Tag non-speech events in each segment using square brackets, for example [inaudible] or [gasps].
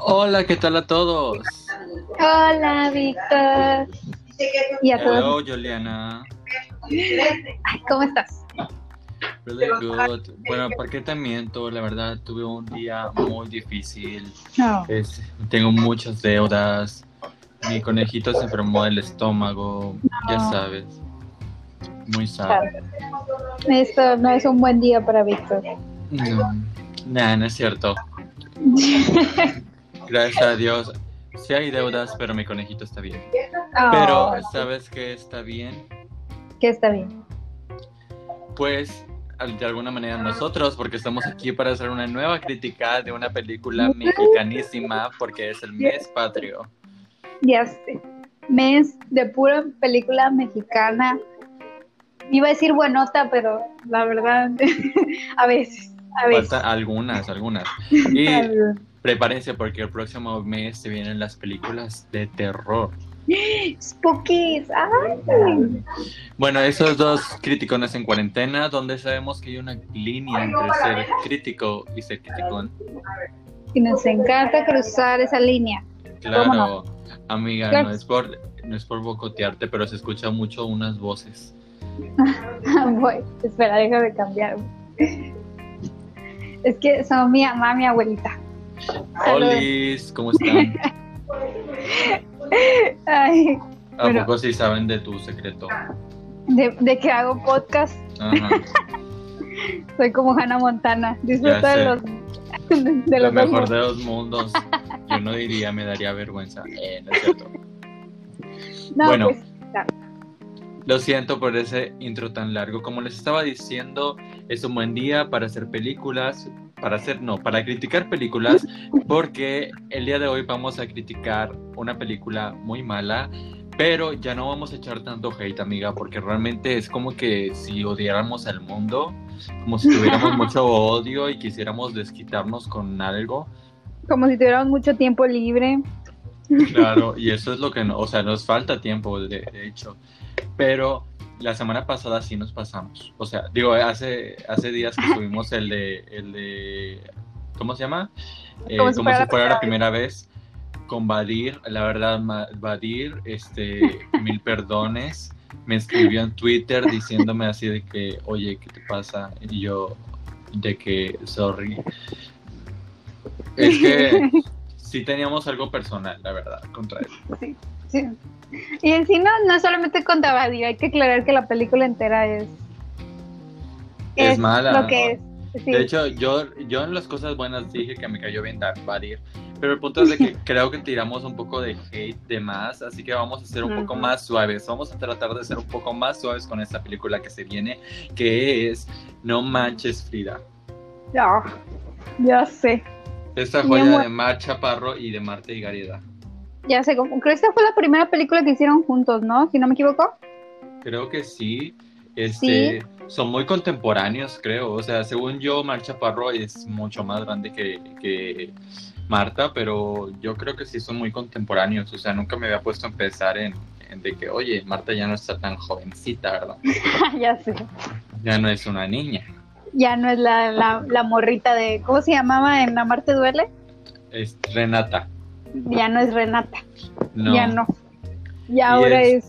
Hola, ¿qué tal a todos? Hola, Víctor. Y a todos. Hello, Juliana. Ay, ¿Cómo estás? Really good. Bueno, ¿por qué te miento? La verdad, tuve un día muy difícil. Es- tengo muchas deudas. Mi conejito se enfermó del estómago. Ya sabes. Muy sad. Esto no es un buen día para Víctor. No, nah, no es cierto. [laughs] Gracias a Dios. Sí hay deudas, pero mi conejito está bien. Pero, Oh, ¿sabes qué está bien? que está bien. Pues de alguna manera nosotros, porque estamos aquí para hacer una nueva crítica de una película mexicanísima, porque es el mes patrio. Ya sé. Mes de pura película mexicana. Iba a decir buenota, pero la verdad, [laughs] a veces, a veces. Faltan algunas, algunas. [laughs] Y prepárense porque el próximo mes se vienen las películas de terror. [gasps] Spookies. Ay. Bueno, esos dos criticones en cuarentena, donde sabemos que hay una línea entre ser crítico y ser criticón. Y nos encanta cruzar esa línea. Claro, amiga, Claro. no es por no es por bocotearte, pero se escucha mucho unas voces. [laughs] Voy, espera, déjame cambiar. Es que son mi mamá, mi abuelita. Olis, ¿cómo están? [laughs] Ay, ¿A Bueno. poco sí saben de tu secreto? de, de que hago podcast, Ajá. [laughs] soy como Hannah Montana. Disfruto de los de Lo los mejor dos de los mundos. Yo no diría, me daría vergüenza. Eh, no es cierto. No, bueno. pues. Lo siento por ese intro tan largo. Como les estaba diciendo, es un buen día para hacer películas, para hacer, no, para criticar películas, [laughs] porque el día de hoy vamos a criticar una película muy mala, pero ya no vamos a echar tanto hate, amiga, porque realmente es como que si odiáramos al mundo, como si tuviéramos [laughs] mucho odio y quisiéramos desquitarnos con algo. como si tuviéramos mucho tiempo libre. Claro, [laughs] y eso es lo que, no, o sea, nos falta tiempo, de, de hecho. Pero la semana pasada sí nos pasamos. O sea, digo, hace, hace días que [laughs] subimos el de, el de, ¿cómo se llama? Eh, Como si fuera la fuera la primera vez. Con Badir, la verdad, Badir, este, [laughs] mil perdones. Me escribió en Twitter diciéndome así de que, oye, ¿qué te pasa? Y yo, de que, sorry. Es que [laughs] sí teníamos algo personal, la verdad, contra él. Sí, sí. Y en sí no, no solamente con Tabadir, hay que aclarar que la película entera es, Es mala. Lo que es. Sí. De hecho, yo, yo en las cosas buenas dije que me cayó bien Badir, pero el punto es de que [laughs] creo que tiramos un poco de hate de más, así que vamos a ser un poco más suaves, vamos a tratar de ser un poco más suaves con esta película que se viene, que es No Manches Frida. No, ya sé. Esta joya de Mar Chaparro y de Marta y Gareda. Ya sé, creo que esta fue la primera película que hicieron juntos, ¿no? Si no me equivoco. Creo que sí. Este, Son muy contemporáneos, creo. O sea, según yo, Mar Chaparro es mucho más grande que, que Marta, pero yo creo que sí son muy contemporáneos. O sea, nunca me había puesto a pensar en, en de que, oye, Marta ya no está tan jovencita, ¿verdad? [laughs] ya sé. Ya no es una niña. Ya no es la, la, la morrita de. ¿Cómo se llamaba en Amarte Duele? Es Renata. Ya no es Renata. No. Ya no. Ya ahora es-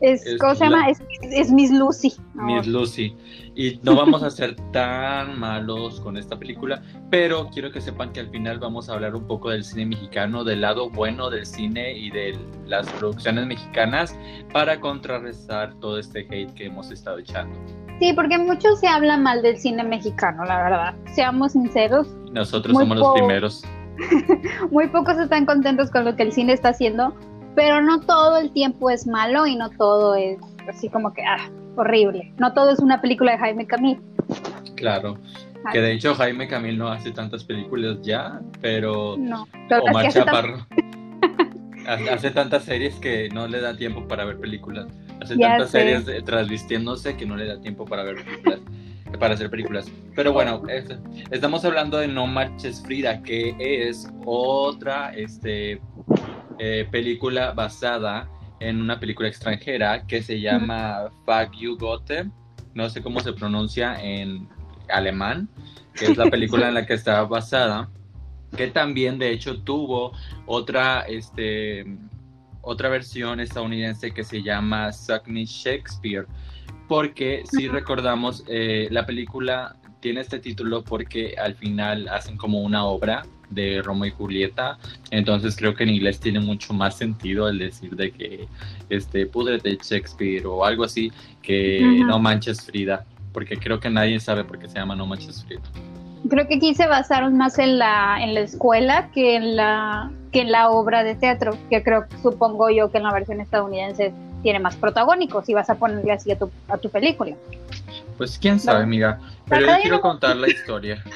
es. es, es ¿Cómo se la- llama? Es, es Miss Lucy. ahora. Miss Lucy. Y no vamos a ser tan malos con esta película, pero quiero que sepan que al final vamos a hablar un poco del cine mexicano, del lado bueno del cine y de las producciones mexicanas para contrarrestar todo este hate que hemos estado echando. Sí, porque mucho se habla mal del cine mexicano, la verdad. Seamos sinceros. Nosotros somos los primeros. [laughs] Muy pocos están contentos con lo que el cine está haciendo, pero no todo el tiempo es malo y no todo es así como que, ah, horrible. No todo es una película de Jaime Camil. Claro. Que de hecho Jaime Camil no hace tantas películas ya, pero No, Omar hace Chaparro [laughs] hace hace tantas series que no le da tiempo para ver películas. Hace Ya tantas sé. series transvistiéndose que no le da tiempo para ver películas, [laughs] para hacer películas. Pero bueno, es- estamos hablando de No Marches Frida, que es otra este, eh, película basada en una película extranjera que se llama Fuck You Goethe. No sé cómo se pronuncia en alemán, que es la película en la que está basada. que también de hecho tuvo otra, este, otra versión estadounidense que se llama Suck Me Shakespeare, porque si recordamos, eh, la película tiene este título porque al final hacen como una obra de Romeo y Julieta, entonces creo que en inglés tiene mucho más sentido el decir de que este de Shakespeare o algo así que no manches Frida, porque creo que nadie sabe por qué se llama no manches Frida. Creo que aquí se basaron más en la en la escuela que en la que en la obra de teatro, que creo supongo yo que en la versión estadounidense tiene más protagónicos y vas a ponerle así a tu, a tu película. Pues quién sabe, amiga, pero yo quiero contar la historia. [laughs]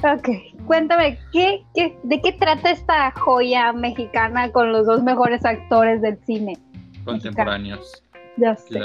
Ok, cuéntame, ¿qué, qué, de qué trata esta joya mexicana con los dos mejores actores del cine? Contemporáneos. Ya sé.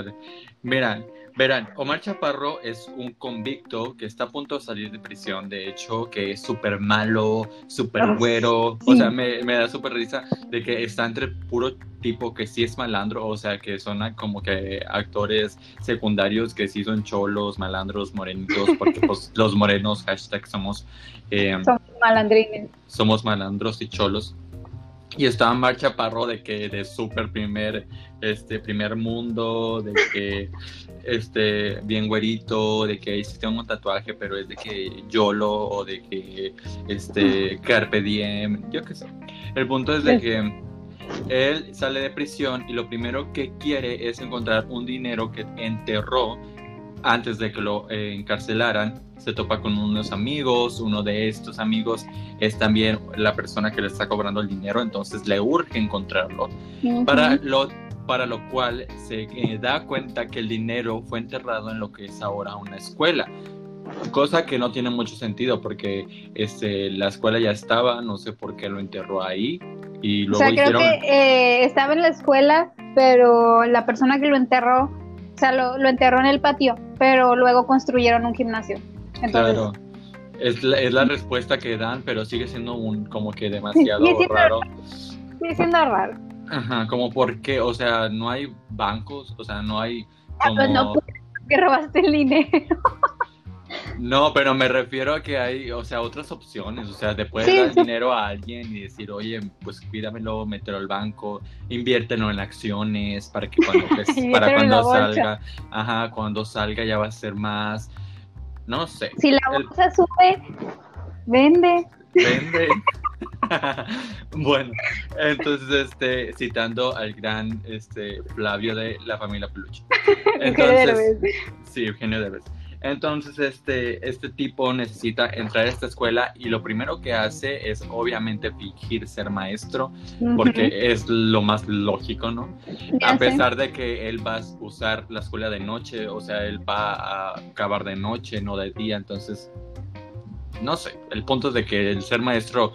Mira, verán, Omar Chaparro es un convicto que está a punto de salir de prisión, de hecho, que es súper malo, súper güero, o sea, me, me da súper risa de que está entre puro tipo que sí es malandro, o sea, que son como que actores secundarios que sí son cholos, malandros, morenitos, porque pues [laughs] los morenos, hashtag, somos... Eh, somos malandrines. Somos malandros y cholos. Y estaba Marcha Chaparro de que de súper primer, este, primer mundo, de que este, bien güerito, de que ahí sí tengo un tatuaje, pero es de que YOLO o de que este, Carpe Diem, yo qué sé. El punto es de que él sale de prisión y lo primero que quiere es encontrar un dinero que enterró antes de que lo eh, encarcelaran. Se topa con unos amigos, uno de estos amigos es también la persona que le está cobrando el dinero, entonces le urge encontrarlo. para, lo, para lo cual se eh, da cuenta que el dinero fue enterrado en lo que es ahora una escuela cosa que no tiene mucho sentido porque este, la escuela ya estaba, no sé por qué lo enterró ahí y luego o sea, creo que eh, estaba en la escuela, pero la persona que lo enterró, o sea, lo, enterró en el patio, pero luego construyeron un gimnasio. claro. Es la, es la, respuesta que dan, pero sigue siendo un como que demasiado raro. Sigue siendo raro. Ajá, como porque, o sea, no hay bancos, o sea, no hay como... Ah, pues no, que robaste el dinero. [laughs] No, pero me refiero a que hay, o sea, otras opciones. O sea, te puedes dar dinero a alguien y decir, oye, pues cuídamelo, mételo al banco, inviértelo en acciones para que cuando, pues, [laughs] para cuando salga, ajá, cuando salga ya va a ser más. No sé. Si la bolsa sube, vende. Vende. [laughs] [laughs] bueno, entonces, este, citando al gran este, Flavio de la familia Peluche. Entonces, sí, Eugenio Derbez. Entonces, este, este tipo necesita entrar a esta escuela y lo primero que hace es obviamente fingir ser maestro, porque es lo más lógico, ¿no? a pesar de que él va a usar la escuela de noche, o sea, él va a acabar de noche, no de día, entonces, no sé, el punto es de que el ser maestro,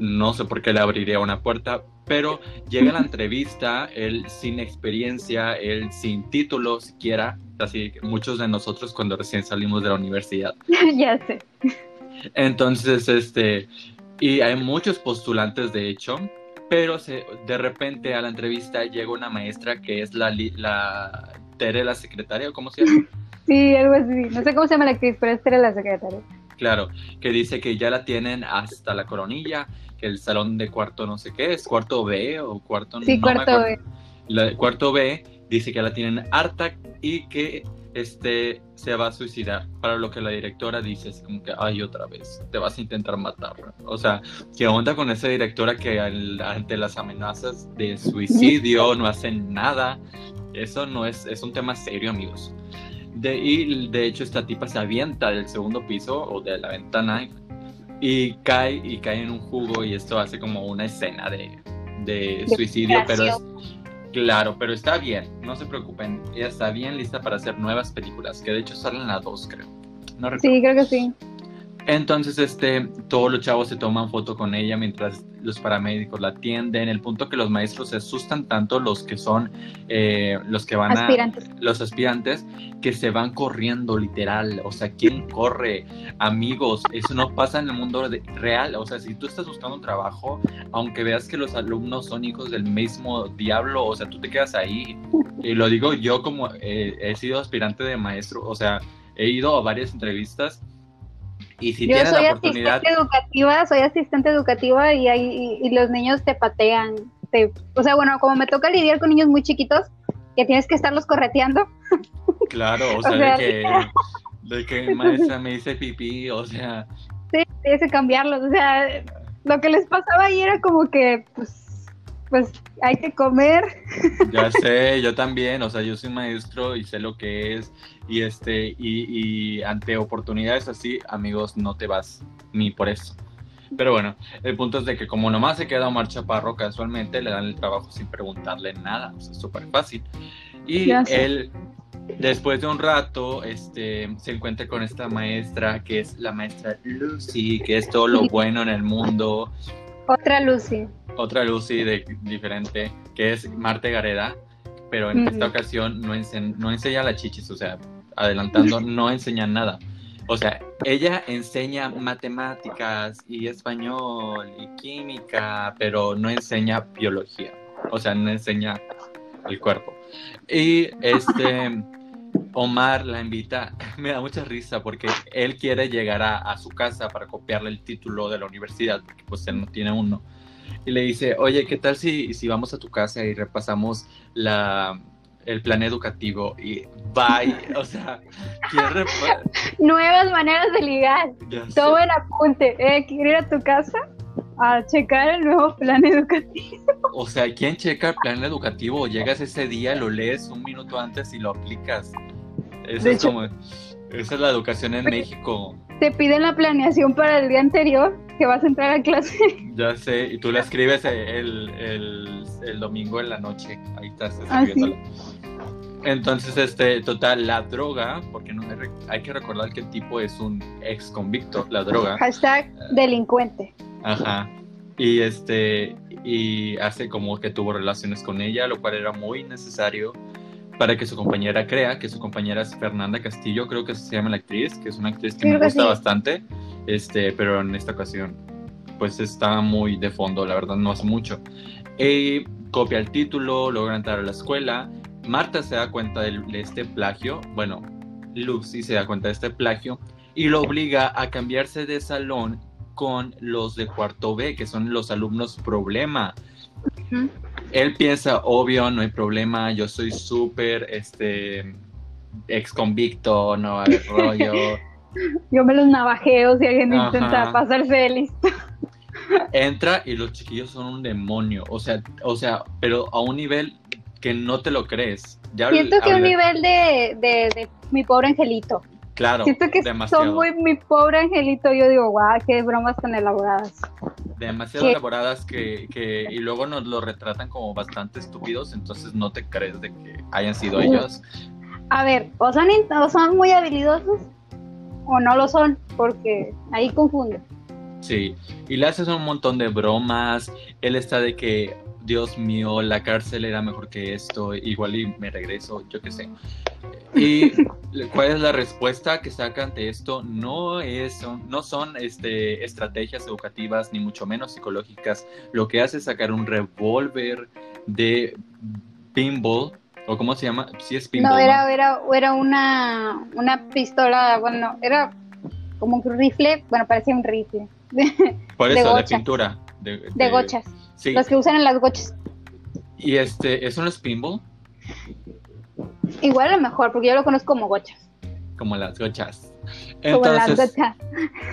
no sé por qué le abriría una puerta, pero llega la [laughs] entrevista, él sin experiencia, él sin título siquiera, así muchos de nosotros cuando recién salimos de la universidad. [laughs] ya sé. Entonces, este, y hay muchos postulantes de hecho, pero se, de repente a la entrevista llega una maestra que es la, la Tere, la secretaria, ¿cómo se llama? [laughs] Sí, algo así. No sé cómo se llama la actriz, pero es Tere, la secretaria. Claro, que dice que ya la tienen hasta la coronilla, que el salón de cuarto no sé qué es, cuarto B o cuarto... Sí, cuarto B. La, cuarto B dice que la tienen harta y que este se va a suicidar. Para lo que la directora dice es como que, ay, otra vez, te vas a intentar matar. O sea, ¿qué onda con esa directora que ante las amenazas de suicidio no hacen nada? Eso no es, es un tema serio, amigos. De, y de hecho esta tipa se avienta del segundo piso o de la ventana y cae y cae en un jugo y esto hace como una escena de, de suicidio, pero es, Claro, pero está bien, no se preocupen. Ella está bien lista para hacer nuevas películas, que de hecho salen las dos, creo. sí, creo que sí. Entonces, este, todos los chavos se toman foto con ella mientras los paramédicos la atienden. El punto que los maestros se asustan tanto los que son eh, los que van a los aspirantes que se van corriendo literal. O sea, ¿quién corre? Amigos, eso no pasa en el mundo real. O sea, si tú estás buscando un trabajo, aunque veas que los alumnos son hijos del mismo diablo, o sea, tú te quedas ahí. Y lo digo yo como eh, he sido aspirante de maestro, o sea, he ido a varias entrevistas Y si Yo tienes soy la oportunidad, asistente educativa, soy asistente educativa y, hay, y, y los niños te patean. Te, o sea, bueno, como me toca lidiar con niños muy chiquitos, que tienes que estarlos correteando. [laughs] claro, o O sea, sea, de que, de que maestra me dice pipí, o sea, Sí, tienes que cambiarlos. O sea, lo que les pasaba ahí era como que, pues, pues hay que comer. [laughs] ya sé, yo también, o sea, yo soy maestro y sé lo que es, y este, y, y ante oportunidades así, amigos, no te vas ni por eso. Pero bueno, el punto es de que como nomás se queda Omar Chaparro, casualmente le dan el trabajo sin preguntarle nada, o sea, es súper fácil. Y él, después de un rato, este, se encuentra con esta maestra, que es la maestra Lucy, que es todo lo [laughs] bueno en el mundo, Otra Lucy. otra Lucy de, diferente, que es Marte Gareda, pero en esta ocasión no, ense- no enseña las chichis, o sea, adelantando, [laughs] no enseña nada. O sea, ella enseña matemáticas y español y química, pero no enseña biología, o sea, no enseña el cuerpo. Y este... Omar la invita, [laughs] me da mucha risa porque él quiere llegar a, a su casa para copiarle el título de la universidad, porque pues él no tiene uno. Y le dice, oye, ¿qué tal si, si vamos a tu casa y repasamos la, el plan educativo? Y bye, o sea, [laughs] Nuevas maneras de ligar. sé. Tomen apunte. Eh, ¿Quiero ir a tu casa? A checar el nuevo plan [laughs] educativo. O sea, ¿quién checa el plan educativo? Llegas ese día, lo lees un minuto antes y lo aplicas. Eso es hecho- como, esa es la educación en México. Te piden la planeación para el día anterior que vas a entrar a clase. [laughs] Ya sé, y tú la escribes el, el, el domingo en la noche. Ahí estás Ah, sí. escribiéndola. Entonces, este, total, la droga, porque no me hay que recordar que el tipo es un ex convicto, la droga. Hashtag delincuente. Ajá. Y este, y hace como que tuvo relaciones con ella, lo cual era muy necesario para que su compañera crea que su compañera es Fernanda Castillo, creo que se llama la actriz, que es una actriz que Creo me que gusta sí. bastante, este, pero en esta ocasión, pues está muy de fondo, la verdad no hace mucho. Y copia el título, logra entrar a la escuela. Marta se da cuenta del- de este plagio, bueno, Lucy se da cuenta de este plagio y lo obliga a cambiarse de salón con los de cuarto B, que son los alumnos problema. Él piensa, obvio, no hay problema, yo soy súper, este, ex convicto, no va a haber rollo. Yo me los navajeo si alguien Ajá. intenta pasarse de listo. Entra y los chiquillos son un demonio, o sea, o sea, pero a un nivel que no te lo crees. Ya Siento que un nivel de, de, de mi pobre angelito. Claro, Siento que demasiado. son muy mi pobre angelito. Yo digo, guau, qué bromas tan elaboradas. Demasiado elaboradas que, que y luego nos lo retratan como bastante estúpidos, entonces no te crees de que hayan sido ellos. A ver, o son, o son muy habilidosos o no lo son, porque ahí confunde. Sí, y le haces un montón de bromas, él está de que, Dios mío, la cárcel era mejor que esto, igual y me regreso, yo qué sé. ¿Y cuál es la respuesta que saca ante esto? No, es, no son este, estrategias educativas, ni mucho menos psicológicas. Lo que hace es sacar un revólver de pinball, o cómo se llama, sí es pinball. No, ¿no? era, era, era una, una pistola, bueno, era como un rifle, bueno, parecía un rifle, [laughs] Por eso, de, pintura. De, de de- gochas, Sí, los que usan en las gochas. y este, ¿eso no es pinball? Igual a lo mejor, porque yo lo conozco como gochas. Como las gochas. Como las Entonces, gochas.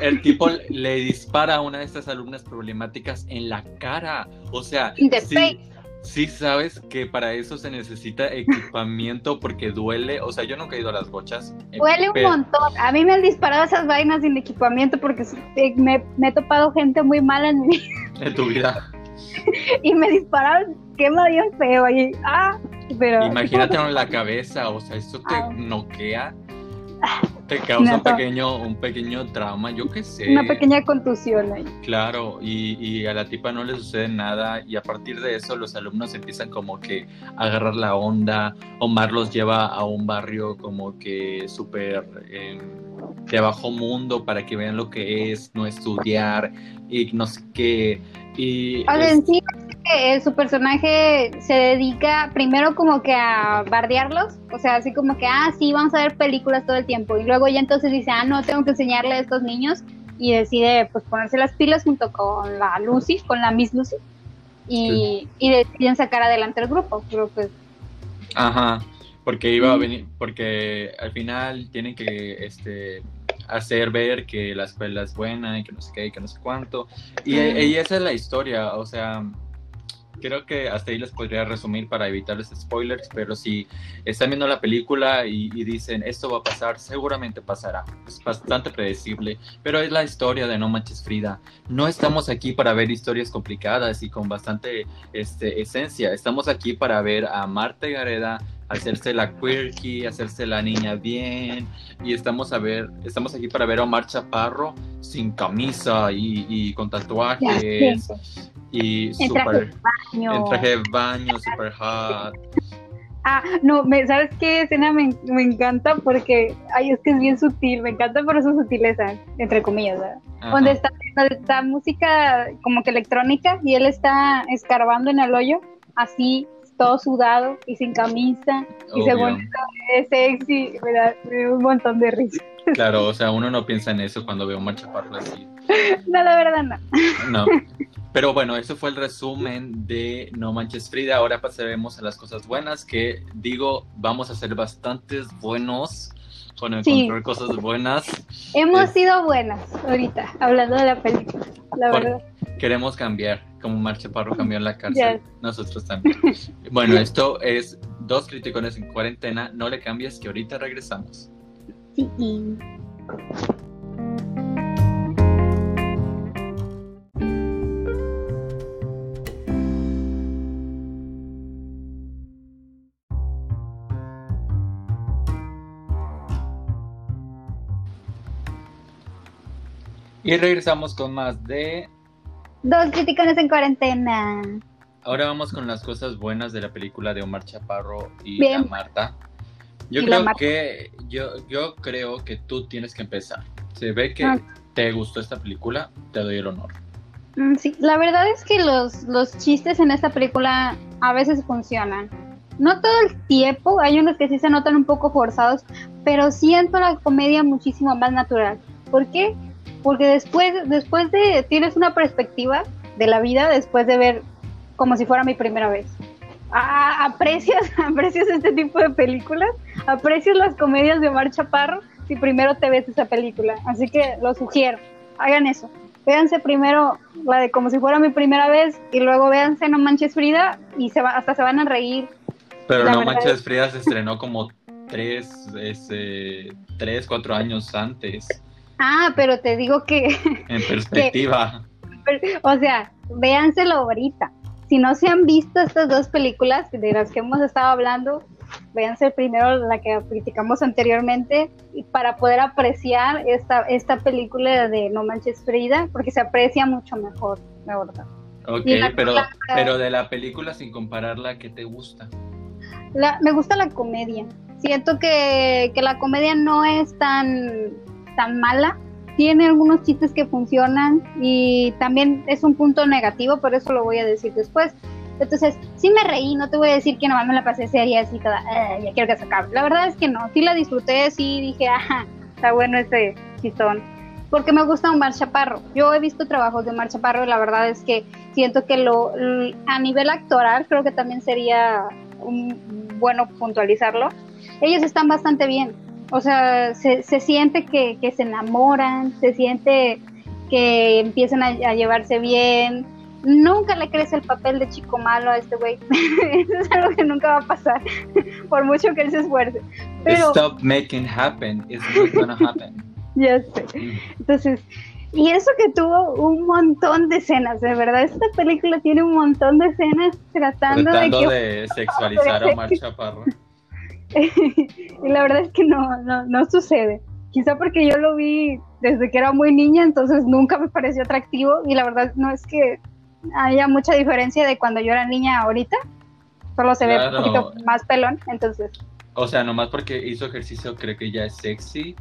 el tipo le dispara a una de estas alumnas problemáticas en la cara. O sea, sí, sí sabes que para eso se necesita equipamiento porque duele. O sea, yo nunca he ido a las gochas. eh, Duele un montón. A mí me han disparado esas vainas sin equipamiento porque eh, me, me he topado gente muy mala en mi En tu vida. [laughs] y me dispararon, quema bien feo ahí. Ah, pero Imagínate en la cabeza. O sea, eso te Ah. noquea. Te causa un pequeño, un pequeño trauma, yo qué sé. una pequeña contusión ahí. Claro, y, y a la tipa no le sucede nada y a partir de eso los alumnos empiezan como que a agarrar la onda. Omar los lleva a un barrio como que súper eh, de bajo mundo para que vean lo que es no estudiar y no sé qué. Y es- sí, que su personaje se dedica primero como que a bardearlos, o sea, así como que, ah, sí, vamos a ver películas todo el tiempo, y luego ya entonces dice, ah, no, tengo que enseñarle a estos niños, y decide pues ponerse las pilas junto con la Lucy, con la Miss Lucy, y, y deciden sacar adelante el grupo, pero pues... Ajá, porque iba a venir, porque al final tienen que, este, hacer ver que la escuela es buena y que no sé qué y que no sé cuánto. Y, y, esa es la historia, o sea, creo que hasta ahí les podría resumir para evitarles spoilers, pero si están viendo la película y, dicen esto va a pasar, seguramente pasará. Es bastante predecible, pero es la historia de No Manches Frida. No estamos aquí para ver historias complicadas y con bastante este, esencia. Estamos aquí para ver a Marta Gareda hacerse la quirky, hacerse la niña bien, y estamos a ver, estamos aquí para ver a Omar Chaparro sin camisa y, con tatuajes y super en traje de baño, super hot. Ah, no, me, ¿sabes qué escena me, me, encanta? Porque, ay, es que es bien sutil, me encanta por su sutileza, entre comillas, ¿verdad? Donde está, está música como que electrónica y él está escarbando en el hoyo, así todo sudado y sin camisa y según es sexy, me da, un montón de risa. Claro, o sea, uno no piensa en eso cuando ve un machaparro así. [laughs] No, la verdad no. No. [laughs] Pero bueno, eso fue el resumen de No Manches Frida. Ahora pasaremos a las cosas buenas, que digo, vamos a ser bastantes buenos con encontrar cosas buenas. Hemos sido buenas ahorita, hablando de la película, la verdad. Queremos cambiar, como Marcha Parro cambió en la [laughs] cárcel, nosotros también. bueno, esto es Dos Criticones en Cuarentena, no le cambies que ahorita regresamos. Sí. Y regresamos con más de... Dos criticones en cuarentena. Ahora vamos con las cosas buenas de la película de Omar Chaparro y la Marta. Yo creo que yo, yo creo que tú tienes que empezar. Se ve que ah. te gustó esta película, te doy el honor. Mm, sí, la verdad es que los, los chistes en esta película a veces funcionan. No todo el tiempo, hay unos que sí se notan un poco forzados, pero siento la comedia muchísimo más natural. ¿Por qué? Porque después, después de, tienes una perspectiva de la vida después de ver como si fuera mi primera vez. Ah, aprecias, [laughs] aprecias este tipo de películas, aprecias las comedias de Omar Chaparro si primero te ves esa película. Así que lo sugiero, hagan eso. Véanse primero la de como si fuera mi primera vez y luego véanse No Manches Frida y se va, hasta se van a reír. Pero No Manches Frida se [laughs] estrenó como tres, ese, tres, cuatro años antes. Ah, pero te digo que... [laughs] En perspectiva. o sea, véanselo ahorita. Si no se han visto estas dos películas de las que hemos estado hablando, véanse primero la que criticamos anteriormente y para poder apreciar esta, esta película de No Manches Frida, porque se aprecia mucho mejor, la verdad. Ok, pero, pero de la película sin compararla, ¿qué te gusta? La, me gusta la comedia. Siento que, que la comedia no es tan tan mala. Tiene algunos chistes que funcionan y también es un punto negativo, por eso lo voy a decir después. Entonces, sí me reí, no te voy a decir que nomás me la pasé seria así toda, eh, ya quiero que se acabe. La verdad es que no, sí la disfruté, sí dije, ajá, está bueno ese chistón. Porque me gusta Omar Chaparro. Yo he visto trabajos de Omar Chaparro y la verdad es que siento que lo a nivel actoral creo que también sería un, bueno puntualizarlo. Ellos están bastante bien o sea, se, se siente que, se enamoran, se siente que empiezan a, llevarse bien. Nunca le crece el papel de chico malo a este güey. [laughs] Eso es algo que nunca va a pasar, [laughs] por mucho que él se esfuerce. Pero, Stop making happen. It's not gonna happen. [laughs] ya sé. Entonces, y eso que tuvo un montón de escenas, de verdad, esta película tiene un montón de escenas tratando, tratando de, sexualizar a Omar Chaparro. [laughs] y la verdad es que no, no, no sucede. Quizá porque yo lo vi desde que era muy niña, entonces nunca me pareció atractivo y la verdad no es que haya mucha diferencia de cuando yo era niña ahorita. Solo se ve un poquito más pelón, entonces. O sea, nomás porque hizo ejercicio creo que ya es sexy.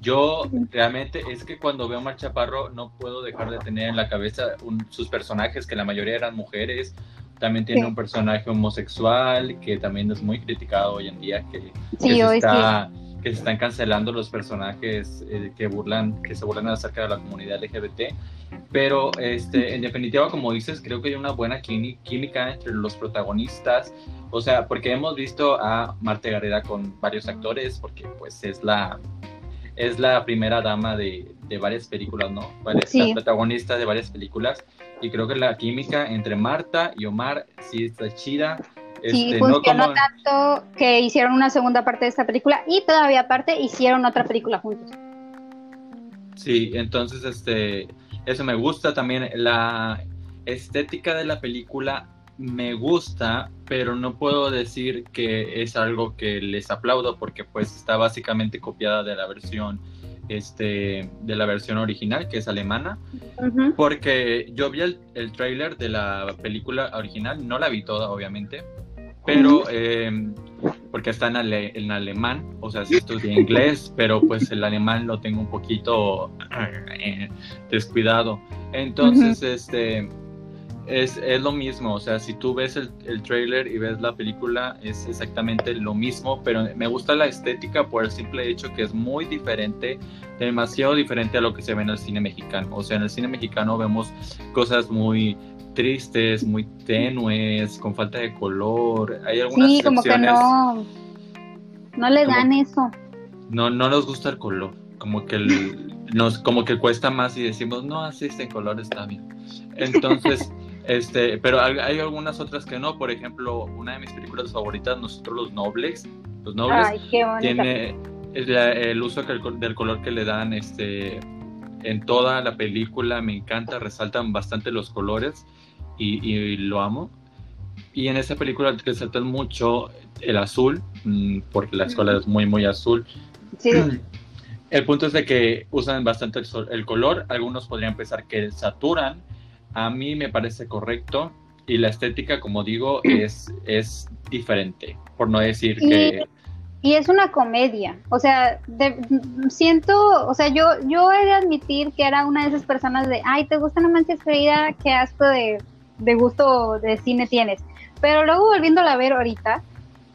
Yo realmente es que cuando veo a Mar Chaparro no puedo dejar de tener en la cabeza sus personajes, que la mayoría eran mujeres, también tiene un personaje homosexual que también es muy criticado hoy en día, que, sí, se, hoy está, que se están cancelando los personajes eh, que burlan, que se burlan acerca de la comunidad LGBT. Pero este, en definitiva, como dices, creo que hay una buena química entre los protagonistas. O sea, porque hemos visto a Marta Gareda con varios actores, porque pues es la, es la primera dama de, de varias películas, ¿no? Varias, La protagonista de varias películas. Y creo que la química entre Marta y Omar sí está chida. Sí, este, funcionó tanto que hicieron una segunda parte de esta película y todavía aparte hicieron otra película juntos. Sí, entonces este eso me gusta también la estética de la película me gusta, pero no puedo decir que es algo que les aplaudo porque pues está básicamente copiada de la versión este de la versión original que es alemana porque yo vi el, el trailer de la película original no la vi toda obviamente pero em, porque está en, en, alemán, o sea, sí estudié inglés, [laughs] pero pues el alemán lo tengo un poquito eh, descuidado. Entonces, este, es, es, lo mismo, o sea, si tú ves el, el, trailer y ves la película, es exactamente lo mismo, pero me gusta la estética por el simple hecho que es muy diferente, demasiado diferente a lo que se ve en el cine mexicano. O sea, en el cine mexicano vemos cosas muy tristes, muy tenues, con falta de color. Hay algunas sí, como que no, no le dan eso. No, no nos gusta el color, como que [laughs] nos, como que cuesta más y decimos, no, así este color está bien. Entonces, [laughs] este, pero hay, algunas otras que no. Por ejemplo, una de mis películas favoritas, Nosotros los Nobles, los Nobles, tiene el, uso del color que le dan, este, en toda la película me encanta, resaltan bastante los colores y, lo amo. Y en esa película resaltan mucho el azul, mm, porque la escuela es muy, muy azul. Sí. [clears throat] El punto es de que usan bastante el, el color, algunos podrían pensar que saturan, a mí me parece correcto y la estética, como digo, es, es diferente, por no decir que y es una comedia. O sea, siento, o sea, yo, yo he de admitir que era una de esas personas de, ay, ¿te gusta la mancha escrita? Qué asco de, de gusto de cine tienes. Pero luego volviéndola a ver ahorita,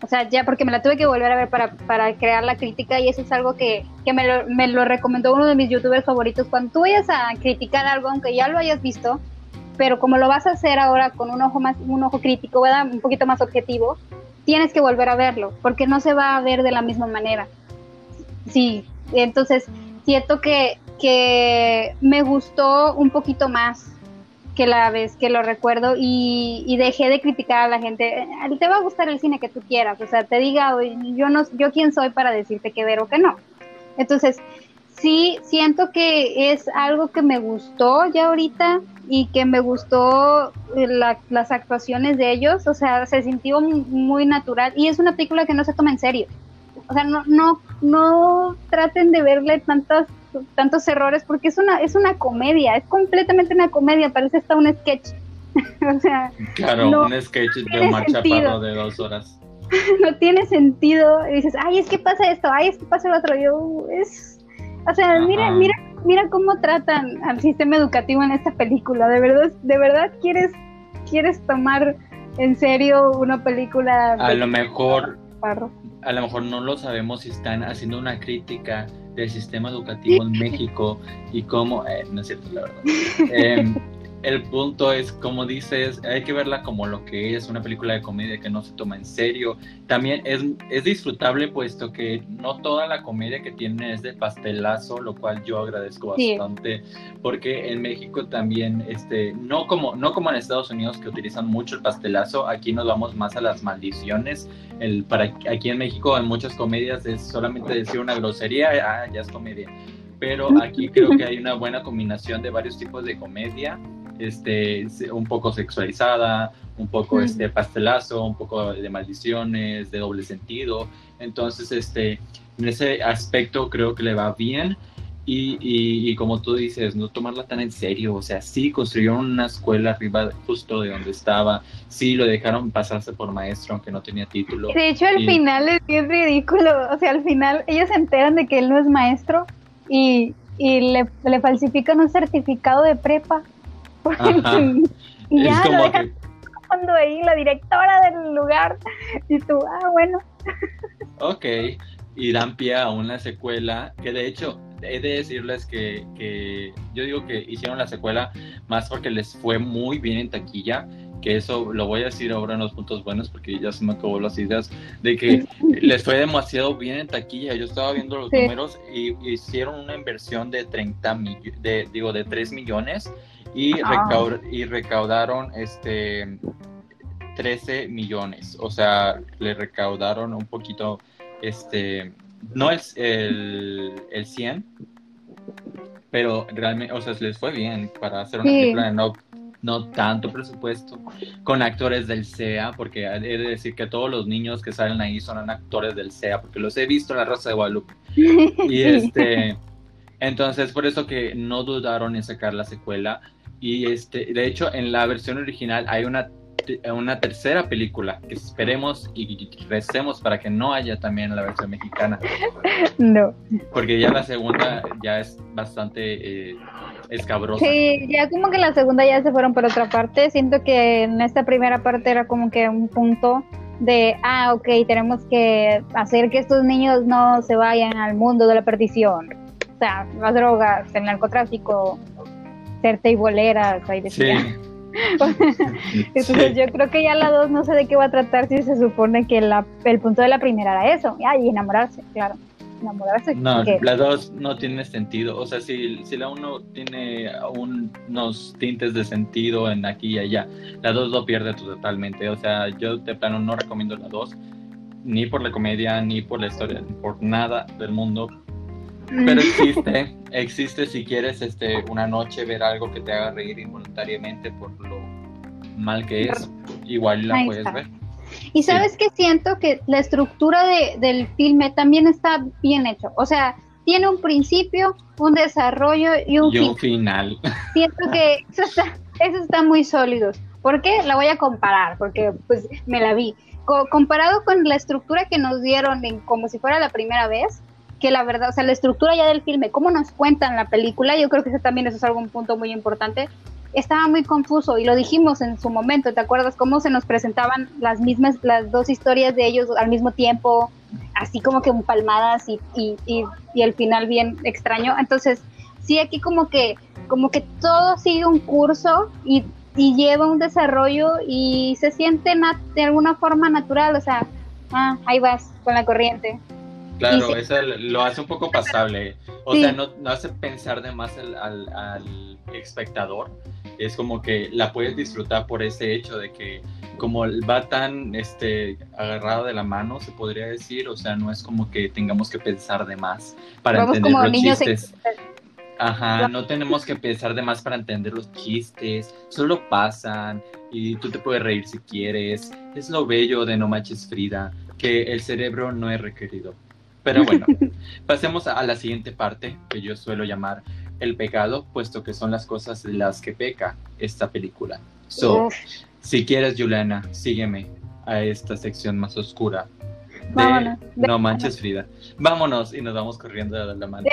o sea, ya porque me la tuve que volver a ver para, para crear la crítica y eso es algo que, que me, lo, me lo recomendó uno de mis youtubers favoritos. Cuando tú vayas a criticar algo, aunque ya lo hayas visto, pero como lo vas a hacer ahora con un ojo más, un ojo crítico, un poquito más objetivo, tienes que volver a verlo, porque no se va a ver de la misma manera. Sí, entonces siento que, que me gustó un poquito más que la vez que lo recuerdo y, dejé de criticar a la gente. Te va a gustar el cine que tú quieras, o sea, te diga, yo no, yo quién soy para decirte que ver o que no. Entonces, sí, siento que es algo que me gustó ya ahorita y que me gustó eh, las actuaciones de ellos, o sea, se sintió muy natural y es una película que no se toma en serio. O sea, no, no, no traten de verle tantos, tantos errores porque es una, es una comedia, es completamente una comedia, parece hasta un sketch. [laughs] o sea, claro, un sketch de Omar Chaparro de dos horas. [laughs] no tiene sentido. Y dices, ay, es que pasa esto, ay, es que pasa lo otro. Yo, es. O sea, mira, mira mira cómo tratan al sistema educativo en esta película. De verdad, de verdad quieres, quieres tomar en serio una película. A lo mejor, a lo mejor no lo sabemos si están haciendo una crítica del sistema educativo en México y cómo, eh, no es cierto, la verdad. [laughs] el punto es, como dices, hay que verla como lo que es, una película de comedia que no se toma en serio. También es, es disfrutable puesto que no toda la comedia que tiene es de pastelazo, lo cual yo agradezco bastante, porque en México también, este, no como, no como en Estados Unidos que utilizan mucho el pastelazo, aquí nos vamos más a las maldiciones. El, para, aquí en México en muchas comedias es solamente decir una grosería, ah, ya es comedia pero aquí creo que hay una buena combinación de varios tipos de comedia este, un poco sexualizada, un poco este, pastelazo, un poco de maldiciones, de doble sentido. Entonces, este, en ese aspecto creo que le va bien. Y, y, como tú dices, no tomarla tan en serio, o sea, sí construyeron una escuela arriba justo de donde estaba, sí lo dejaron pasarse por maestro aunque no tenía título. De hecho, al final es bien ridículo, o sea, al final ellos se enteran de que él no es maestro y, y le, le falsifican un certificado de prepa y [laughs] ya, es como que trabajando ahí, la directora del lugar. Y tú, ah, bueno. Ok, y dan pie a una secuela que de hecho he de decirles que, que, yo digo que hicieron la secuela más porque les fue muy bien en taquilla, que eso lo voy a decir ahora en los puntos buenos porque ya se me acabó las ideas, de que [laughs] les fue demasiado bien en taquilla. Yo estaba viendo los números y hicieron una inversión de 30 de, digo, de 3 millones y, ah. y recaudaron este 13 millones. O sea, le recaudaron un poquito, este, no es el, el 100, pero realmente, o sea, les fue bien para hacer una película de no, no tanto presupuesto, con actores del SEA, porque he de decir que todos los niños que salen ahí son actores del SEA, porque los he visto en La Rosa de Guadalupe. [laughs] Y este, entonces por eso que no dudaron en sacar la secuela. Y este, de hecho, en la versión original hay una una tercera película que esperemos y recemos para que no haya también la versión mexicana. [laughs] No. Porque ya la segunda ya es bastante eh, escabrosa. Sí, ya como que la segunda ya se fueron por otra parte. Siento que en esta primera parte era como que un punto de, ah, ok, tenemos que hacer que estos niños no se vayan al mundo de la perdición. O sea, las drogas, el narcotráfico, ser teiboleras, ahí decía. [laughs] Sí. Entonces yo creo que ya la dos no sé de qué va a tratar si se supone que la, el punto de la primera era eso, y enamorarse, claro. Enamorarse. No, la dos no tiene sentido. O sea, si, si la uno tiene unos tintes de sentido en aquí y allá, la dos lo pierde totalmente. O sea, yo de plano no recomiendo la dos, ni por la comedia, ni por la historia, por nada del mundo pero [laughs] existe, existe si quieres este, una noche ver algo que te haga reír involuntariamente por lo mal que es, igual la puedes ver. Y sabes que siento que la estructura de, del filme también está bien hecho. O sea, tiene un principio, un desarrollo y un, final. Siento que [laughs] eso está, eso está muy sólido. ¿Por qué? La voy a comparar, porque pues me la vi. comparado con la estructura que nos dieron en como si fuera la primera vez, que la verdad, o sea, la estructura ya del filme, cómo nos cuentan la película, yo creo que eso también eso es algún punto muy importante. Estaba muy confuso y lo dijimos en su momento, ¿te acuerdas cómo se nos presentaban las mismas, las dos historias de ellos al mismo tiempo, así como que palmadas y, y, y, el final bien extraño? Entonces, sí, aquí como que, como que todo sigue un curso y, y lleva un desarrollo y se siente de alguna forma natural, o sea, ah, ahí vas con la corriente. Claro, eso lo hace un poco pasable. O sea, no, no, hace pensar de más al, al, espectador. Es como que la puedes disfrutar por ese hecho de que como va tan este, agarrado de la mano, se podría decir, o sea, no es como que tengamos que pensar de más para entender los chistes. Ajá, no tenemos que pensar de más para entender los chistes, solo pasan y tú te puedes reír si quieres. Es lo bello de No Manches Frida, que el cerebro no es requerido. Pero bueno, [laughs] pasemos a la siguiente parte que yo suelo llamar el pecado, puesto que son las cosas de las que peca esta película. So, si quieres, Juliana, sígueme a esta sección más oscura de No Manches Frida. Vámonos y nos vamos corriendo a la mano.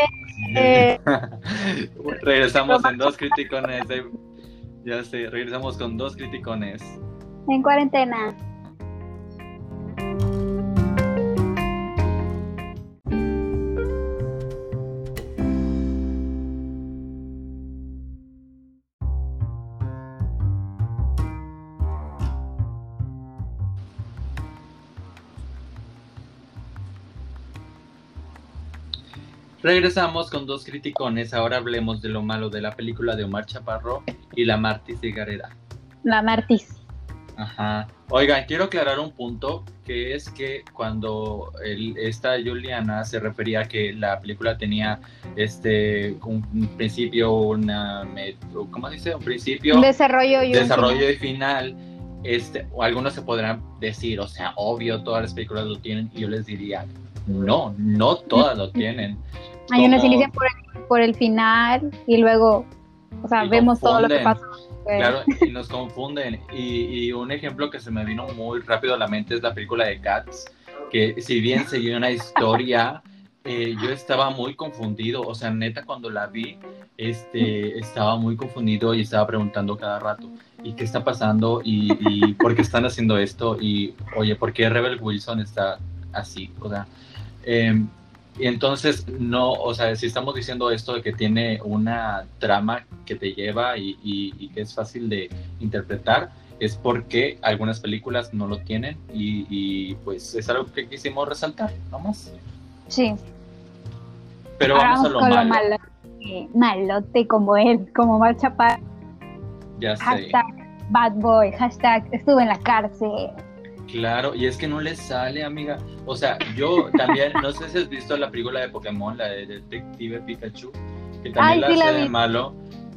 [laughs] regresamos en dos criticones. ya sé, regresamos con dos criticones. En cuarentena. Regresamos con dos criticones. Ahora hablemos de lo malo de la película de Omar Chaparro y la Martis de Gareda. La Martis. Ajá. Oigan, quiero aclarar un punto, que es que cuando esta Juliana se refería a que la película tenía este un, principio, una ¿cómo se dice? Un principio, un desarrollo y desarrollo y final. Este, o algunos se podrán decir, o sea, obvio, todas las películas lo tienen, y yo les diría, no, no todas lo [laughs] tienen. Hay unas inician por el, por el final y luego, o sea, vemos todo lo que pasa. Claro, y nos confunden. Y, y, un ejemplo que se me vino muy rápido a la mente es la película de Cats, que si bien seguía una historia, eh, yo estaba muy confundido. O sea, neta, cuando la vi, este, estaba muy confundido y estaba preguntando cada rato, ¿y qué está pasando? ¿Y, por qué están haciendo esto? Y, oye, ¿por qué Rebel Wilson está así? O sea, em, y entonces, no, o sea, si estamos diciendo esto de que tiene una trama que te lleva y, y que es fácil de interpretar, es porque algunas películas no lo tienen y, pues es algo que quisimos resaltar, ¿no más? Sí. Pero vamos a lo malo. malote como él, como mal chaparro. Ya sé. Hashtag bad boy, hashtag estuve en la cárcel. Claro, y es que no le sale, amiga. O sea, yo también, [laughs] no sé si has visto la película de Pokémon, la de Detective Pikachu, que también la hace de malo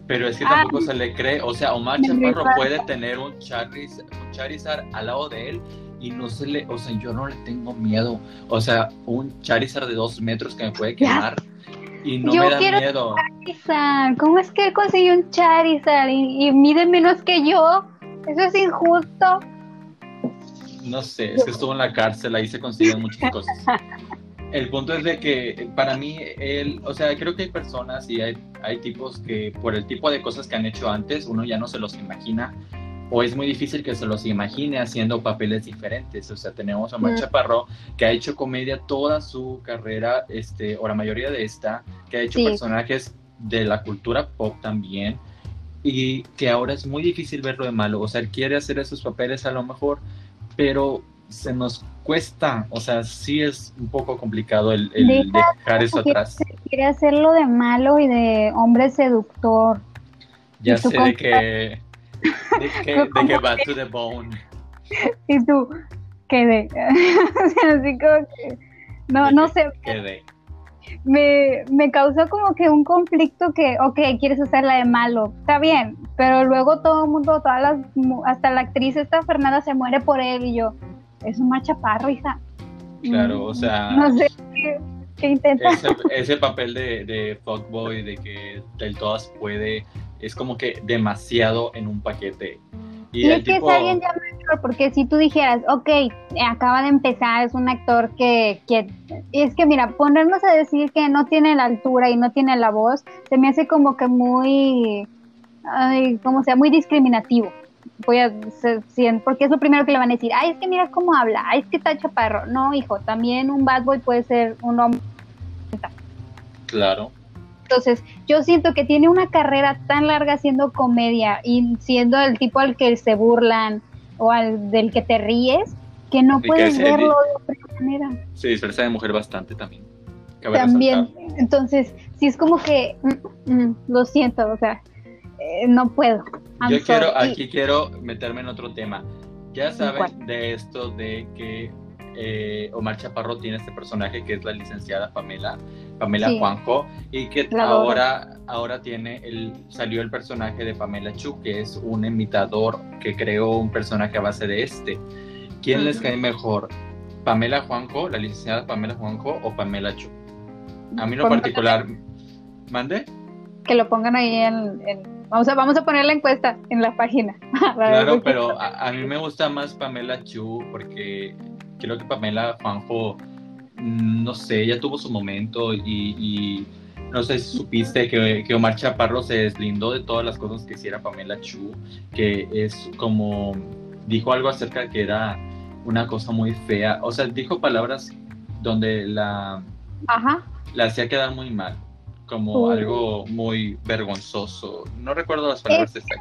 pero es que tampoco se le cree, o sea, Omar Chaparro puede tener un Charizard, un Charizard al lado de él y no se le, o sea, yo no le tengo miedo, o sea, un Charizard de dos metros que me puede quemar y no me da miedo. Charizard. ¿Cómo es que él consiguió un Charizard y, y mide menos que yo? Eso es injusto. No sé, es que estuvo en la cárcel, ahí se consiguen muchas cosas. el punto es de que para mí, él, o sea, creo que hay personas y hay, hay tipos que por el tipo de cosas que han hecho antes, uno ya no se los imagina o es muy difícil que se los imagine haciendo papeles diferentes. O sea, tenemos a Omar mm. Chaparro que ha hecho comedia toda su carrera, este, o la mayoría de esta, que ha hecho personajes de la cultura pop también, y que ahora es muy difícil verlo de malo. O sea, él quiere hacer esos papeles a lo mejor, pero se nos cuesta, o sea, sí es un poco complicado el, dejar eso atrás. Quiere hacerlo de malo y de hombre seductor. Ya sé de que, [laughs] de que, de que va to the bone. Y tú, ¿qué de? [laughs] Así como que, no, no sé. ¿Qué Me, me causó como que un conflicto que, ok, quieres hacerla de malo, está bien, pero luego todo el mundo, todas las, hasta la actriz esta Fernanda se muere por él y yo, es un machaparro, hija. Claro, o mm, sea. No sé [laughs] qué, intenta. Ese, papel de, de fuckboy, de que del todas puede, es como que demasiado en un paquete. Y, es que es alguien ya mayor, porque si tú dijeras, ok, acaba de empezar, es un actor que, que, es que mira, ponernos a decir que no tiene la altura y no tiene la voz, se me hace como que muy, ay, como sea, muy discriminativo voy a ser porque es lo primero que le van a decir, ay, es que mira cómo habla, ay, es que está chaparro. No, hijo, también un bad boy puede ser un hombre. Claro. Entonces, yo siento que tiene una carrera tan larga haciendo comedia y siendo el tipo al que se burlan o al del que te ríes, que no puedes verlo de otra manera. Se disfraza de mujer bastante también. También, entonces, sí es como que, mm, mm, lo siento, o sea, eh, no puedo. Yo quiero, aquí quiero meterme en otro tema. Ya saben de esto de que eh, Omar Chaparro tiene este personaje que es la licenciada Pamela, Pamela Juanjo, y que ahora, ahora tiene el, salió el personaje de Pamela Chu, que es un imitador que creó un personaje a base de este. ¿Quién les cae mejor? ¿Pamela Juanjo, la licenciada Pamela Juanjo o Pamela Chu? A mí lo particular, ¿mande? Que lo pongan ahí en Vamos a, vamos a poner la encuesta en la página. [laughs] claro, pero a, mí me gusta más Pamela Chu porque creo que Pamela Juanjo, no sé, ella tuvo su momento y, no sé si supiste que, que, Omar Chaparro se deslindó de todas las cosas que hiciera Pamela Chu, que es como, dijo algo acerca de que era una cosa muy fea, o sea, dijo palabras donde la, Ajá. la hacía quedar muy mal como algo muy vergonzoso. No recuerdo las palabras exactas.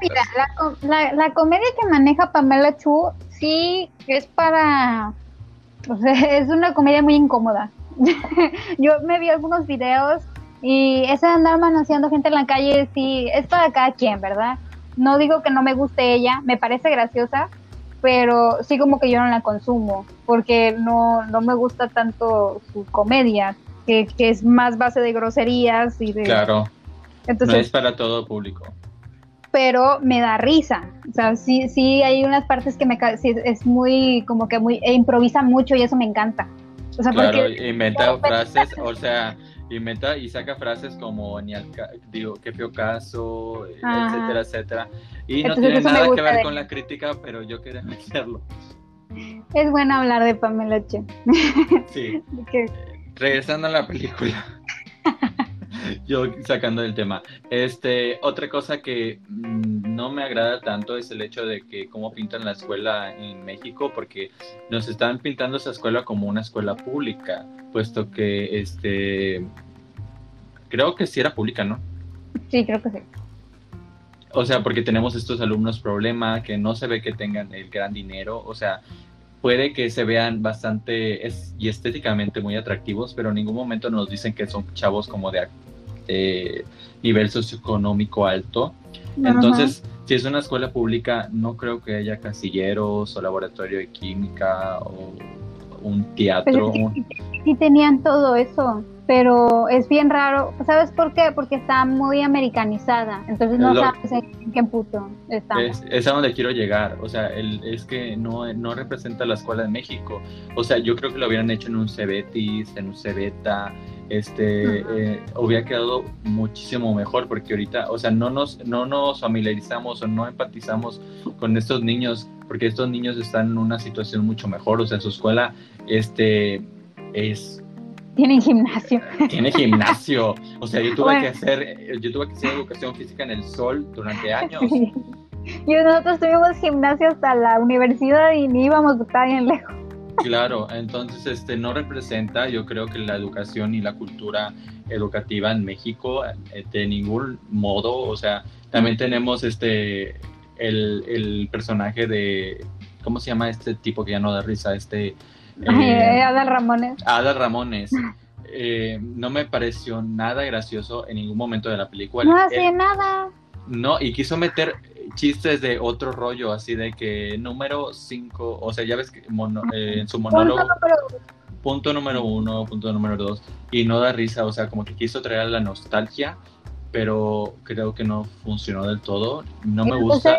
Mira, la, comedia que maneja Pamela Chu sí es para... [laughs] O sea, es una comedia muy incómoda. [laughs] Yo me vi algunos videos y esa de andar manoseando gente en la calle sí es para cada quien, ¿verdad? No digo que no me guste ella, me parece graciosa, pero sí como que yo no la consumo, porque no, no me gusta tanto su comedia que, es más base de groserías y de... Claro. Entonces, no es para todo público. Pero me da risa. O sea, sí, sí hay unas partes que me sí, es muy, como que muy, e improvisa mucho y eso me encanta. O sea, claro, inventa frases, o sea, inventa y saca frases como ni al digo, qué feo caso, etcétera, etcétera. Y no tiene nada que ver con la crítica, pero yo quería [laughs] hacerlo. Es bueno hablar de Pamela Che. Sí. [laughs] Regresando a la película. [laughs] [laughs] Yo sacando del tema. Este, otra cosa que mm, no me agrada tanto es el hecho de que cómo pintan la escuela en México, porque nos están pintando esa escuela como una escuela pública, puesto que este creo que sí era pública, ¿no? Sí, creo que sí. O sea, porque tenemos estos alumnos problema que no se ve que tengan el gran dinero, o sea, puede que se vean bastante y estéticamente muy atractivos, pero en ningún momento nos dicen que son chavos como de nivel socioeconómico alto. Entonces, si es una escuela pública, no creo que haya casilleros o laboratorio de química o un teatro. sí tenían todo eso pero es bien raro. ¿Sabes por qué? Porque está muy americanizada, entonces no sabes en qué puto está. Es, a donde quiero llegar, o sea, el, es que no, no representa la escuela de México. O sea, yo creo que lo hubieran hecho en un Cebetis, en un Cebeta, este, eh, hubiera quedado muchísimo mejor, porque ahorita, o sea, no nos, no nos familiarizamos o no empatizamos con estos niños, porque estos niños están en una situación mucho mejor, o sea, su escuela, este, es tienen gimnasio. Tiene gimnasio. O sea, yo tuve que hacer, yo tuve que hacer educación física en el sol durante años. Y nosotros tuvimos gimnasio hasta la universidad y ni íbamos tan bien lejos. Claro, entonces este no representa, yo creo que la educación y la cultura educativa en México eh, de ningún modo, o sea, también tenemos este el, el personaje de ¿cómo se llama este tipo que ya no da risa? Este eh, Adal Ramones. Adal Ramones. [laughs] Eh, no me pareció nada gracioso en ningún momento de la película. No hace nada. No, y quiso meter chistes de otro rollo, así de que número 5, o sea, ya ves que eh, en su monólogo. Punto número, uno, punto número dos, y no da risa, o sea, como que quiso traer la nostalgia, pero creo que no funcionó del todo. No me gusta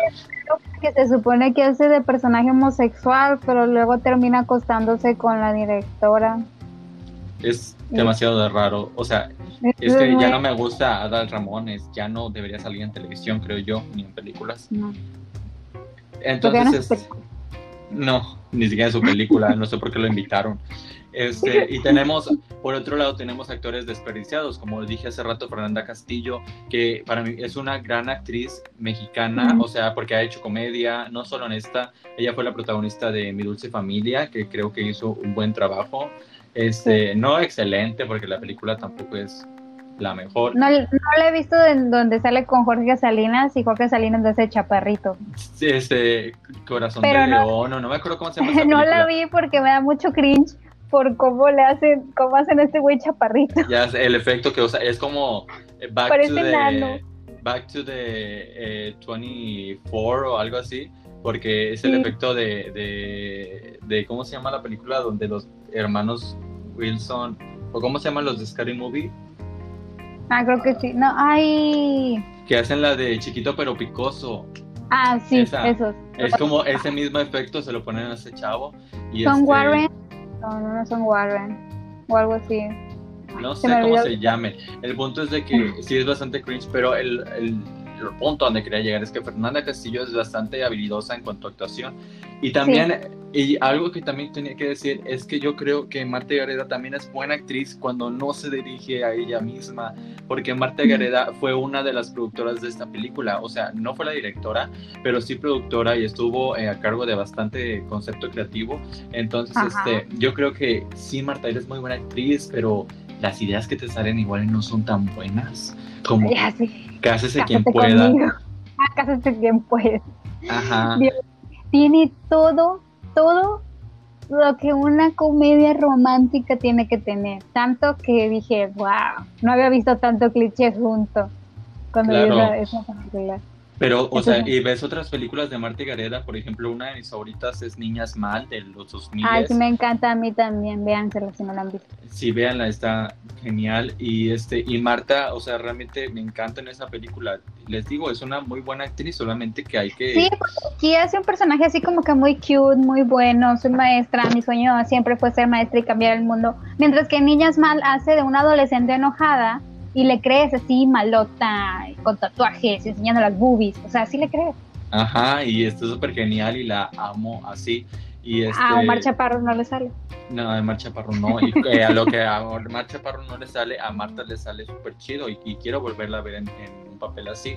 que se supone que hace de personaje homosexual, pero luego termina acostándose con la directora. Es demasiado de raro. O sea, es, que ya no me gusta Adal Ramones, ya no debería salir en televisión, creo yo, ni en películas. Entonces, no, ni siquiera en su película, no sé por qué lo invitaron. Este, [laughs] y tenemos, por otro lado, tenemos actores desperdiciados, como dije hace rato, Fernanda Castillo, que para mí es una gran actriz mexicana, o sea, porque ha hecho comedia, no solo en esta, ella fue la protagonista de Mi Dulce Familia, que creo que hizo un buen trabajo. Este, no excelente, porque la película tampoco es la mejor. No, no la he visto en donde sale con Jorge Salinas y Jorge Salinas de ese chaparrito. Este, Corazón de León, no, no me acuerdo cómo se llama. [laughs] no la vi porque me da mucho cringe por cómo le hacen, cómo hacen este güey chaparrito. Ya, el efecto que usa, es como eh, back Parece to the, Back to the 24 o algo así, porque es el efecto de, de, de, ¿cómo se llama la película? Donde los hermanos Wilson, o ¿cómo se llaman los de Scary Movie? Ah, creo que sí. No, ay. Que hacen la de chiquito pero picoso. Ah, sí, esos. Es como ese mismo efecto se lo ponen a ese chavo. Y Son este Warren. No, no, no son Warren. O algo así. No sé cómo se llame. El punto es de que sí es bastante cringe, pero el, el, el punto donde quería llegar es que Fernanda Castillo es bastante habilidosa en cuanto a actuación. Y también, y algo que también tenía que decir es que yo creo que Marta Gareda también es buena actriz cuando no se dirige a ella misma, porque Marta Gareda fue una de las productoras de esta película, o sea, no fue la directora, pero sí productora y estuvo eh, a cargo de bastante concepto creativo. Entonces, este, yo creo que sí, Marta, eres muy buena actriz, pero las ideas que te salen igual no son tan buenas como ya, cásese quien pueda. [laughs] Ah, cásese quien pueda. Ajá. Tiene todo, todo lo que una comedia romántica tiene que tener. Tanto que dije, wow, no había visto tanto cliché junto cuando claro. vi esa película. Pero, o sea, y ves otras películas de Marta Gareda, por ejemplo, una de mis favoritas es Niñas Mal, de los 2000. Ay, sí, me encanta a mí también, véansela si no la han visto. Sí, véanla, está genial. Y este y Marta, o sea, realmente me encanta en esa película. Les digo, es una muy buena actriz, solamente que hay que... Sí, sí hace un personaje así como que muy cute, muy bueno, soy maestra, mi sueño siempre fue ser maestra y cambiar el mundo. Mientras que Niñas Mal hace de una adolescente enojada y le crees así malota, con tatuajes, enseñando las boobies, o sea, sí le crees. Ajá, y esto es súper genial y la amo así. Y este... A Omar Chaparro no le sale. No, a Omar Chaparro no. Y eh, a lo que a Omar Chaparro no le sale, a Marta le sale súper chido y, quiero volverla a ver en, un papel así.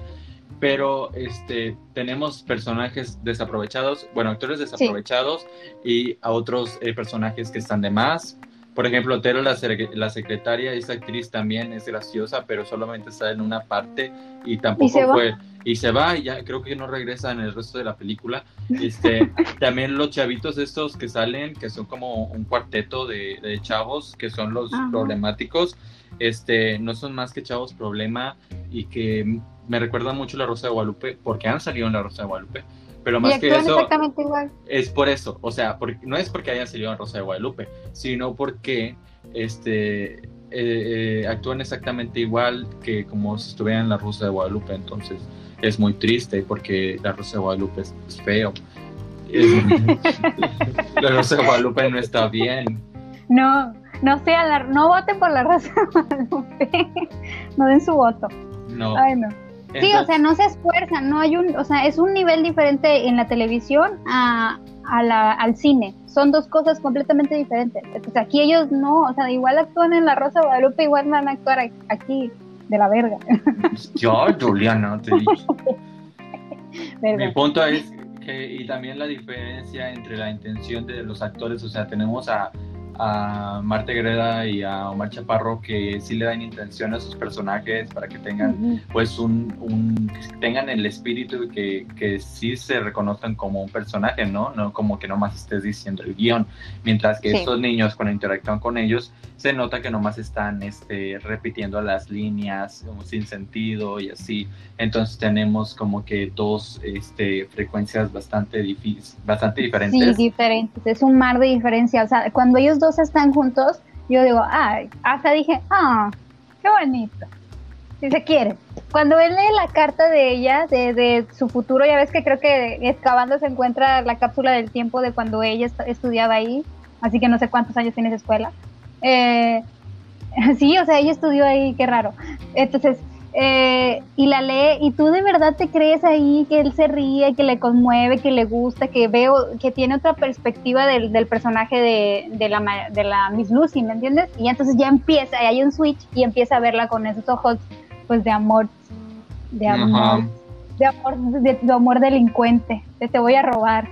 pero este, tenemos personajes desaprovechados, bueno, actores desaprovechados y a otros eh, personajes que están de más. Por ejemplo, Tero, la, la, secretaria, esa actriz también es graciosa, pero solamente está en una parte y tampoco fue. Y se va y ya creo que no regresa en el resto de la película. Este, [laughs] también los chavitos estos que salen, que son como un cuarteto de, chavos, que son los problemáticos, este, no son más que chavos problema y que me recuerdan mucho La Rosa de Guadalupe porque han salido en La Rosa de Guadalupe. Pero más que eso, exactamente igual. es por eso, o sea, no es porque hayan salido en Rosa de Guadalupe, sino porque este, eh, eh, actúan exactamente igual que como si estuvieran en La Rosa de Guadalupe. Entonces es muy triste porque La Rosa de Guadalupe es, feo. [laughs] la Rosa de Guadalupe no está bien. No, no sea no voten por la Rosa de Guadalupe. [laughs] no den su voto. No. Ay, no sí, o sea, no se esfuerzan, no hay un, o sea, es un nivel diferente en la televisión a, la, al cine. Son dos cosas completamente diferentes. Entonces, aquí ellos no, o sea, igual actúan en La Rosa Guadalupe, igual van a actuar aquí de la verga. [laughs] Yo, Juliana, te Mi punto es que, y también la diferencia entre la intención de los actores, o sea, tenemos a a Marta Greda y a Omar Chaparro que sí le dan intención a sus personajes para que tengan pues un, un tengan el espíritu y que, que sí se reconozcan como un personaje, ¿no? No como que nomás estés diciendo el guion. Mientras que estos niños cuando interactúan con ellos se nota que nomás están este, repitiendo las líneas sin sentido y así. Entonces tenemos como que dos este, frecuencias bastante, bastante diferentes. Sí, diferentes. Es un mar de diferencia. O sea, cuando ellos dos están juntos, yo digo, ay, hasta dije, ah, qué bonito. Si se quiere. Cuando él lee la carta de ella, de, su futuro, ya ves que creo que excavando se encuentra la cápsula del tiempo de cuando ella estudiaba ahí, así que no sé cuántos años tiene esa escuela. Eh, [laughs] sí, o sea, ella estudió ahí, qué raro. Entonces, eh, y la lee y tú de verdad te crees ahí que él se ríe, que le conmueve, que le gusta, que veo que tiene otra perspectiva del, personaje de, la, de la Miss Lucy, ¿me entiendes? Y entonces ya empieza, hay un switch y empieza a verla con esos ojos pues de amor, de amor, de amor, de, amor delincuente, de te voy a robar,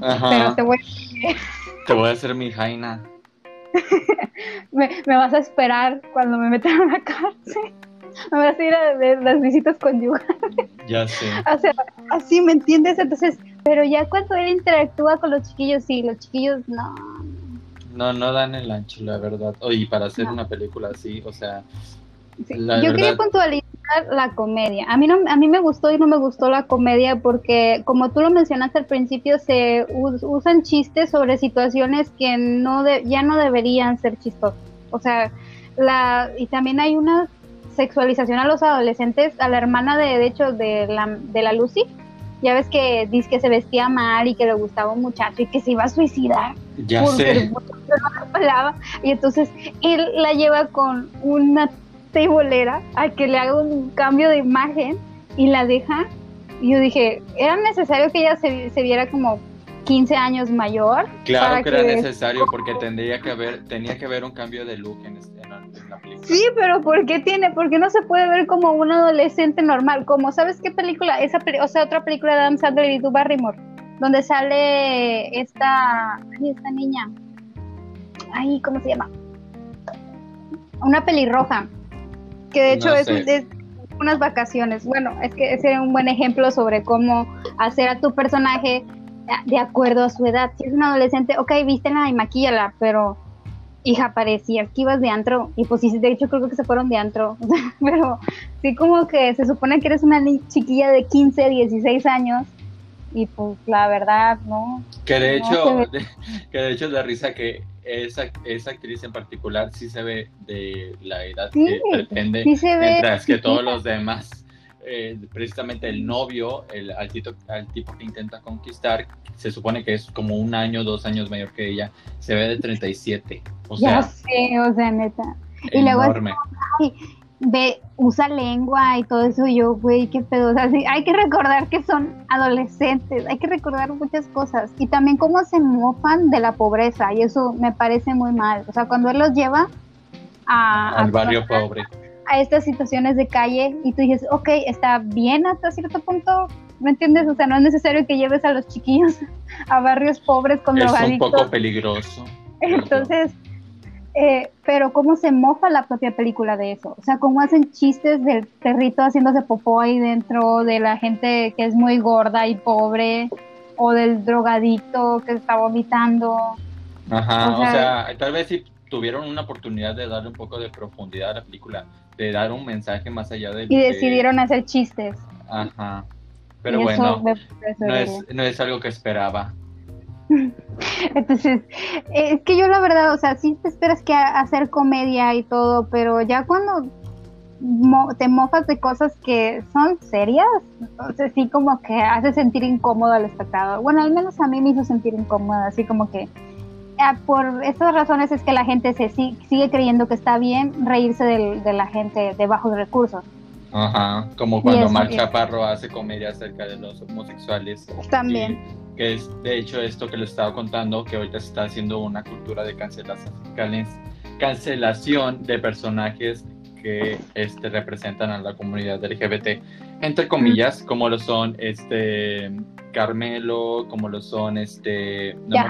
pero te voy a... te voy a hacer mi jaina. [laughs] me, me vas a esperar cuando me metan a la cárcel me vas a ir a ver las visitas conyugales. Ya sé. O sea, así me entiendes, entonces, pero ya cuando él interactúa con los chiquillos, sí, los chiquillos no. No, no dan el ancho, la verdad. Oye, para hacer una película así, o sea. Yo quería puntualizar la comedia. A mí no, a mí me gustó y no me gustó la comedia porque, como tú lo mencionaste al principio, se usan chistes sobre situaciones que no ya no deberían ser chistosos. O sea, la y también hay una sexualización a los adolescentes, a la hermana de, de hecho, de la, de la Lucy, ya ves que dice que se vestía mal y que le gustaba un muchacho y que se iba a suicidar. Ya sé. [laughs] y entonces él la lleva con una tebolera a que le haga un cambio de imagen y la deja. Y yo dije, ¿era necesario que ella se, se viera como 15 años mayor? Claro que, era necesario porque [laughs] tendría que haber, tenía que haber un cambio de look en, este, Sí, pero ¿por qué tiene? Porque no se puede ver como un adolescente normal. Como, ¿sabes qué película? Esa, o sea, otra película de Adam Sandler y Drew Barrymore, donde sale esta, ay, esta niña. Ay, ¿cómo se llama? Una pelirroja, que de hecho es, unas vacaciones. Bueno, es que ese es un buen ejemplo sobre cómo hacer a tu personaje de acuerdo a su edad. Si es un adolescente, ok, vístela y maquíllala, pero hija, parecía que ibas de antro, y pues sí, de hecho creo que se fueron de antro, [laughs] pero sí como que se supone que eres una chiquilla de 15, 16 años, y pues la verdad, ¿no? Que de hecho, que de hecho es la risa que esa, esa actriz en particular sí se ve de la edad que pretende, mientras que todos los demás eh, precisamente el novio, el, al, tipo que intenta conquistar, se supone que es como un año, dos años mayor que ella, se ve de 37. O sea, ya sé, o sea, neta. Y luego ve, usa lengua y todo eso, y yo, güey, qué pedo. O sea, hay que recordar que son adolescentes, hay que recordar muchas cosas. Y también cómo se mofan de la pobreza, y eso me parece muy mal. O sea, cuando él los lleva a, al barrio pobre a estas situaciones de calle y tú dices, ok, está bien hasta cierto punto, ¿me entiendes? O sea, no es necesario que lleves a los chiquillos [laughs] a barrios pobres con Es un poco peligroso. [laughs] Entonces, eh, pero cómo se mofa la propia película de eso. O sea, cómo hacen chistes del perrito haciéndose popó ahí dentro, de la gente que es muy gorda y pobre, o del drogadicto que está vomitando. Ajá, o sea, tal vez si tuvieron una oportunidad de darle un poco de profundidad a la película, de dar un mensaje más allá de... Y decidieron hacer chistes. Ajá. Pero bueno, no es, no es algo que esperaba. [laughs] Entonces, es que yo la verdad, o sea, sí te esperas que hacer comedia y todo, pero ya cuando te mofas de cosas que son serias, entonces sí como que hace sentir incómodo al espectador. Bueno, al menos a mí me hizo sentir incómoda, así como que por estas razones es que la gente se sigue, creyendo que está bien reírse de la gente de bajos recursos. Ajá, como cuando Mar Chaparro hace comedia acerca de los homosexuales. También. que es de hecho esto que le estaba contando, que ahorita se está haciendo una cultura de cancelación, cancelación de personajes que este, representan a la comunidad LGBT, entre comillas, como lo son este Carmelo, como lo son este... Ya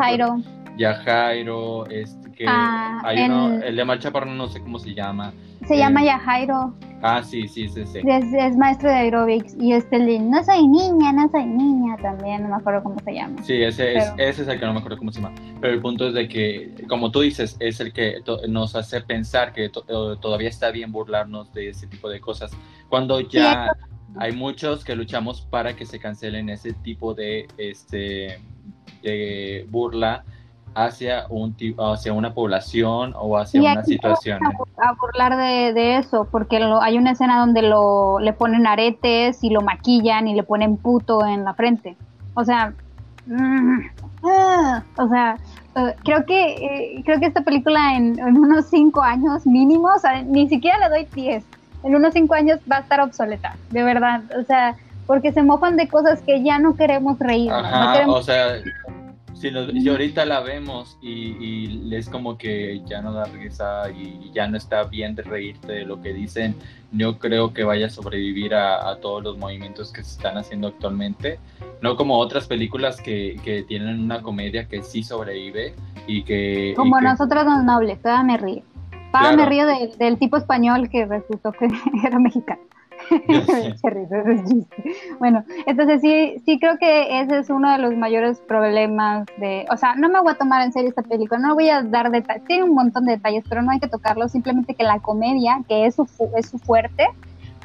Jairo, este, que ah, hay uno, el de Mar Chaparro no sé cómo se llama. Se llama Yajairo. Ah, sí, sí, sí, sí. Es, maestro de aerobics y este de no soy niña, no soy niña también, no me acuerdo cómo se llama. Sí, ese, es, ese es el que no me acuerdo cómo se llama. Pero el punto es de que, como tú dices, es el que nos hace pensar que todavía está bien burlarnos de ese tipo de cosas. Cuando ya hay muchos que luchamos para que se cancelen ese tipo de, este, de burla hacia un hacia una población o hacia una situación. A, burlar de, eso, porque hay una escena donde lo, le ponen aretes y lo maquillan y le ponen puto en la frente. O sea, mm, ah, o sea, eh, creo que eh, creo que esta película en, unos cinco años mínimo, o sea, ni siquiera le doy 10. En unos cinco años va a estar obsoleta, de verdad. O sea, porque se mofan de cosas que ya no queremos reír. O sea, si, ahorita la vemos y, es como que ya no da risa y ya no está bien de reírte de lo que dicen, yo creo que vaya a sobrevivir a, todos los movimientos que se están haciendo actualmente. No como otras películas que, tienen una comedia que sí sobrevive y que... Como nosotros los nobles, todavía me río. Todavía me río del tipo español que resultó que [laughs] era mexicano. [laughs] bueno, entonces sí, sí creo que ese es uno de los mayores problemas de, o sea, no me voy a tomar en serio esta película, no voy a dar detalles, tiene un montón de detalles, pero no hay que tocarlo, simplemente que la comedia, que es su, es su fuerte,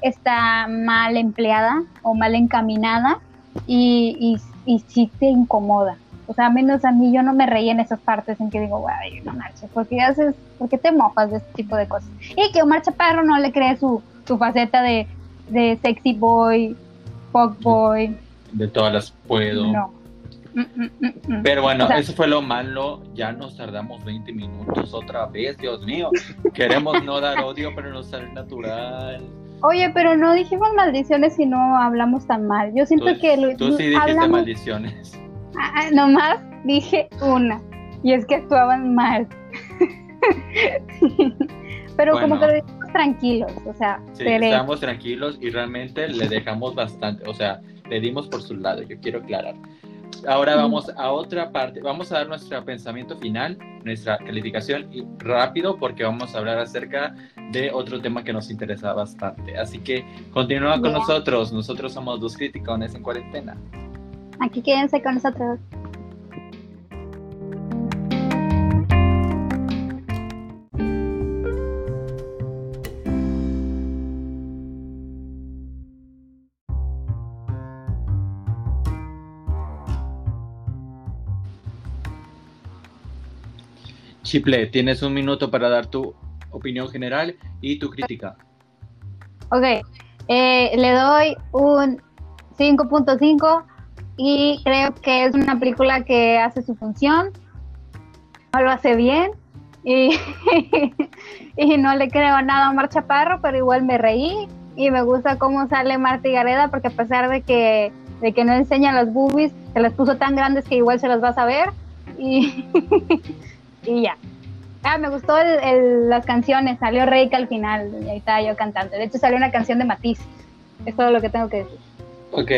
está mal empleada o mal encaminada y, y, y sí te incomoda. O sea, menos a mí yo no me reí en esas partes en que digo, guay, no marches, porque haces, porque te mofas de este tipo de cosas. Y que Omar Chaparro no le cree su, su faceta de de sexy boy, pop boy. De todas las puedo. No. Mm, mm, mm, Pero bueno, eso fue lo malo. Ya nos tardamos 20 minutos otra vez, Dios mío. [laughs] Queremos no dar odio, pero no sale natural. Oye, pero no dijimos maldiciones y no hablamos tan mal. Yo siento que lo, tú sí dijiste maldiciones. Ah, ah, nomás dije una. Y es que actuaban mal. [laughs] pero como que lo tranquilos, o sea. Sí, estamos tranquilos y realmente le dejamos bastante, o sea, le dimos por su lado, yo quiero aclarar. Ahora vamos a otra parte, vamos a dar nuestro pensamiento final, nuestra calificación y rápido porque vamos a hablar acerca de otro tema que nos interesa bastante. Así que continúa con nosotros, nosotros somos dos criticones en cuarentena. Aquí quédense con nosotros. Chiple, tienes un minuto para dar tu opinión general y tu crítica. Ok, eh, le doy un 5.5 y creo que es una película que hace su función, no lo hace bien y, [laughs] y no le creo nada a Omar Chaparro, pero igual me reí y me gusta cómo sale Marta Gareda porque a pesar de que, de que no enseña las boobies, se las puso tan grandes que igual se las vas a ver y [laughs] y ya. Ah, me gustó el, las canciones, salió Reika al final, y ahí estaba yo cantando. De hecho, salió una canción de Matiz. Es todo lo que tengo que decir. Ok,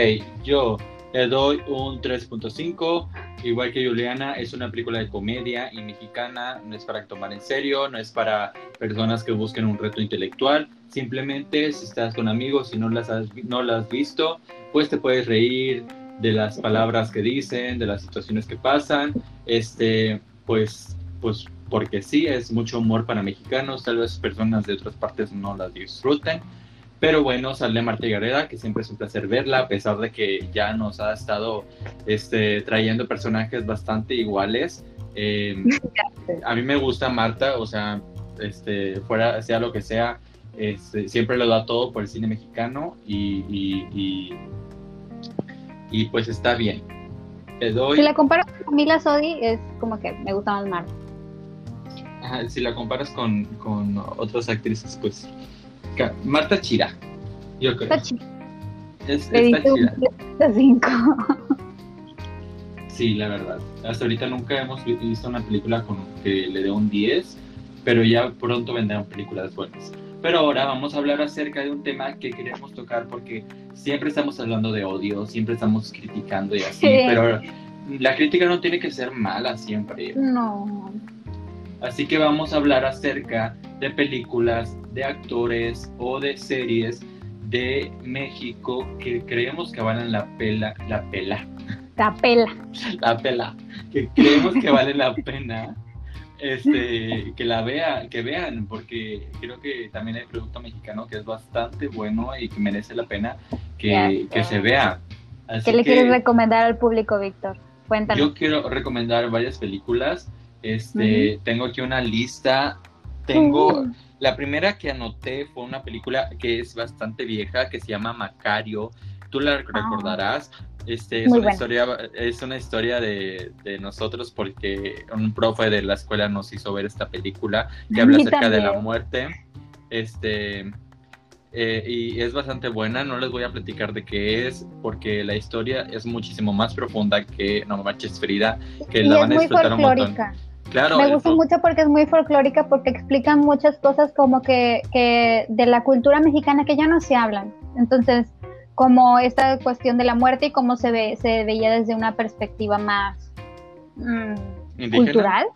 yo le doy un 3.5. Igual que Juliana, es una película de comedia y mexicana, no es para tomar en serio, no es para personas que busquen un reto intelectual. Simplemente, si estás con amigos y no las has, no las has visto, pues te puedes reír de las palabras que dicen, de las situaciones que pasan. Este, pues, pues porque sí, es mucho humor para mexicanos, tal vez personas de otras partes no las disfruten. Pero bueno, sale Marta Gareda, que siempre es un placer verla, a pesar de que ya nos ha estado este, trayendo personajes bastante iguales. Em, [laughs] a mí me gusta Marta, o sea, este, fuera, sea lo que sea, este, siempre lo da todo por el cine mexicano y, y, y, pues está bien. Si la comparo con Mila Sodi, es como que me gusta más Marta. Si la comparas con, con otras actrices, pues Marta Chira, yo creo. Está chida. Es, está chida. Sí, la verdad. Hasta ahorita nunca hemos visto una película con que le dé un 10, pero ya pronto vendrán películas buenas. Pero ahora vamos a hablar acerca de un tema que queremos tocar porque siempre estamos hablando de odio, siempre estamos criticando y así, pero la crítica no tiene que ser mala siempre. No. Así que vamos a hablar acerca de películas, de actores o de series de México que creemos que valen la pela, la pela. La pela. La pela. Que creemos que vale la pena este, que la vea, que vean, porque creo que también hay producto mexicano que es bastante bueno y que merece la pena que, se vea. ¿Qué le quieres recomendar al público, Víctor? Cuéntanos. Yo quiero recomendar varias películas. Este, tengo aquí una lista. Tengo la primera que anoté fue una película que es bastante vieja que se llama Macario. Tú la ah. recordarás. Este, es, una historia, es una historia de, nosotros porque un profe de la escuela nos hizo ver esta película que habla acerca de la muerte. Este, eh, y es bastante buena, no les voy a platicar de qué es, porque la historia es muchísimo más profunda que No Manches Frida, que la van a disfrutar un montón. Claro, me gusta mucho porque es muy folclórica, porque explican muchas cosas como que, que de la cultura mexicana que ya no se hablan. Entonces, como esta cuestión de la muerte y cómo se, ve, se veía desde una perspectiva más mm, cultural,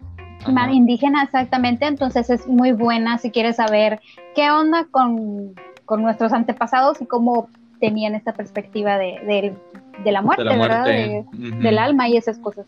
más indígena exactamente, entonces es muy buena si quieres saber qué onda con, nuestros antepasados y cómo tenían esta perspectiva de, de, la muerte, ¿verdad? Del alma y esas cosas.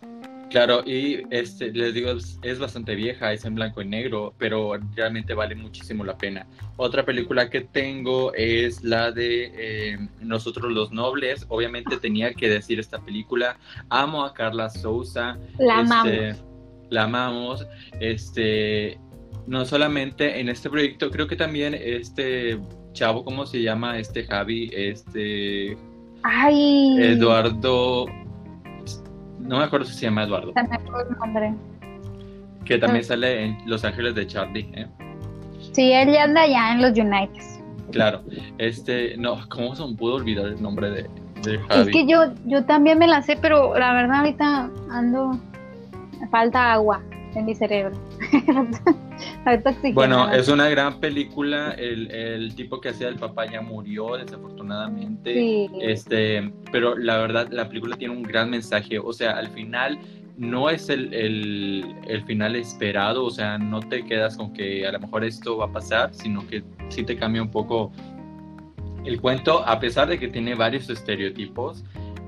Claro, y este, les digo, es, bastante vieja, es en blanco y negro, pero realmente vale muchísimo la pena. Otra película que tengo es la de eh, Nosotros los Nobles. Obviamente tenía que decir esta película. Amo a Carla Souza. La este, amamos. La amamos. Este, no solamente en este proyecto, creo que también este chavo, ¿cómo se llama? Este Javi, este... Ay. Eduardo no me acuerdo si se llama Eduardo. nombre. Que también sale en Los Ángeles de Charlie. ¿eh? Sí, él ya anda ya en los United. Claro, este, no, ¿cómo se pudo olvidar el nombre de, de Javi? Es que yo, yo también me la sé, pero la verdad ahorita ando, falta agua en mi cerebro. [laughs] bueno, es una gran película. El, tipo que hacía el papá ya murió, desafortunadamente. Este, pero la verdad, la película tiene un gran mensaje. O sea, al final no es el, el, final esperado. O sea, no te quedas con que a lo mejor esto va a pasar, sino que sí te cambia un poco el cuento, a pesar de que tiene varios estereotipos.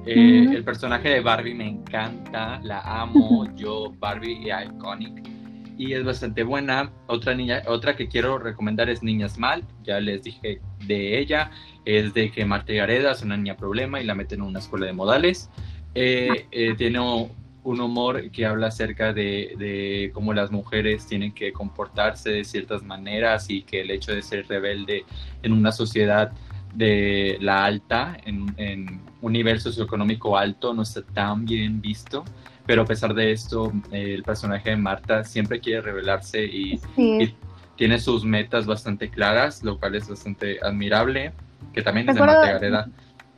Eh, el personaje de Barbie me encanta, la amo, yo Barbie y Iconic y es bastante buena. Otra niña, otra que quiero recomendar es Niñas Mal, ya les dije de ella, es de que Marta Gareda es una niña problema y la meten en una escuela de modales. Eh, eh, tiene un humor que habla acerca de, de, cómo las mujeres tienen que comportarse de ciertas maneras y que el hecho de ser rebelde en una sociedad de la alta, en, en un nivel socioeconómico alto, no está tan bien visto pero a pesar de esto, el personaje de Marta siempre quiere revelarse y, tiene sus metas bastante claras, lo cual es bastante admirable, que también es de Marta Gareda.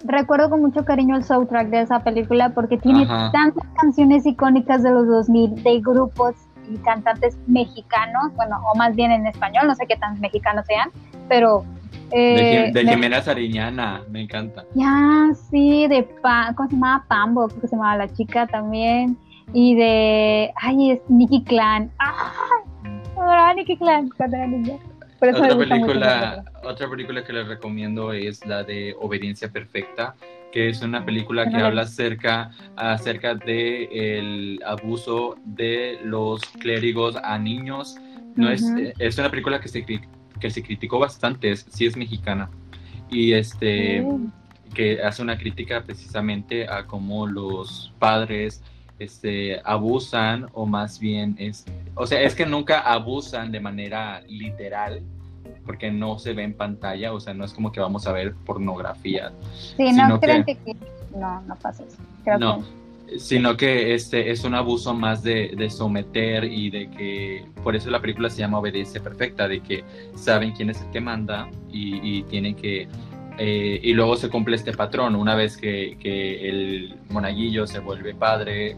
Recuerdo con mucho cariño el soundtrack de esa película porque tiene tantas canciones icónicas de los 2000, de grupos y cantantes mexicanos, bueno, o más bien en español, no sé qué tan mexicanos sean, pero... Eh, de, Jimena Sariñana, me encanta. Ya, sí, de, ¿cómo se llamaba? Pambo, creo que se llamaba la chica también, y de, ay, es Nicky Clan, ¡ay! Adoraba Nicky Clan cuando era niña. Otra película, otra película que les recomiendo es la de Obediencia Perfecta, que es una película que habla acerca, acerca de el abuso de los clérigos a niños. No es, es una película que se, que se criticó bastante, es, sí es mexicana. Y este que hace una crítica precisamente a cómo los padres este, abusan o más bien es, o sea, es que nunca abusan de manera literal porque no se ve en pantalla, o sea, no es como que vamos a ver pornografía. Sí, no creen que... no, no pasa eso. no, sino que este es un abuso más de, de, someter y de que, por eso la película se llama Obediencia Perfecta, de que saben quién es el que manda y, y tienen que eh, y luego se cumple este patrón. Una vez que, que el monaguillo se vuelve padre,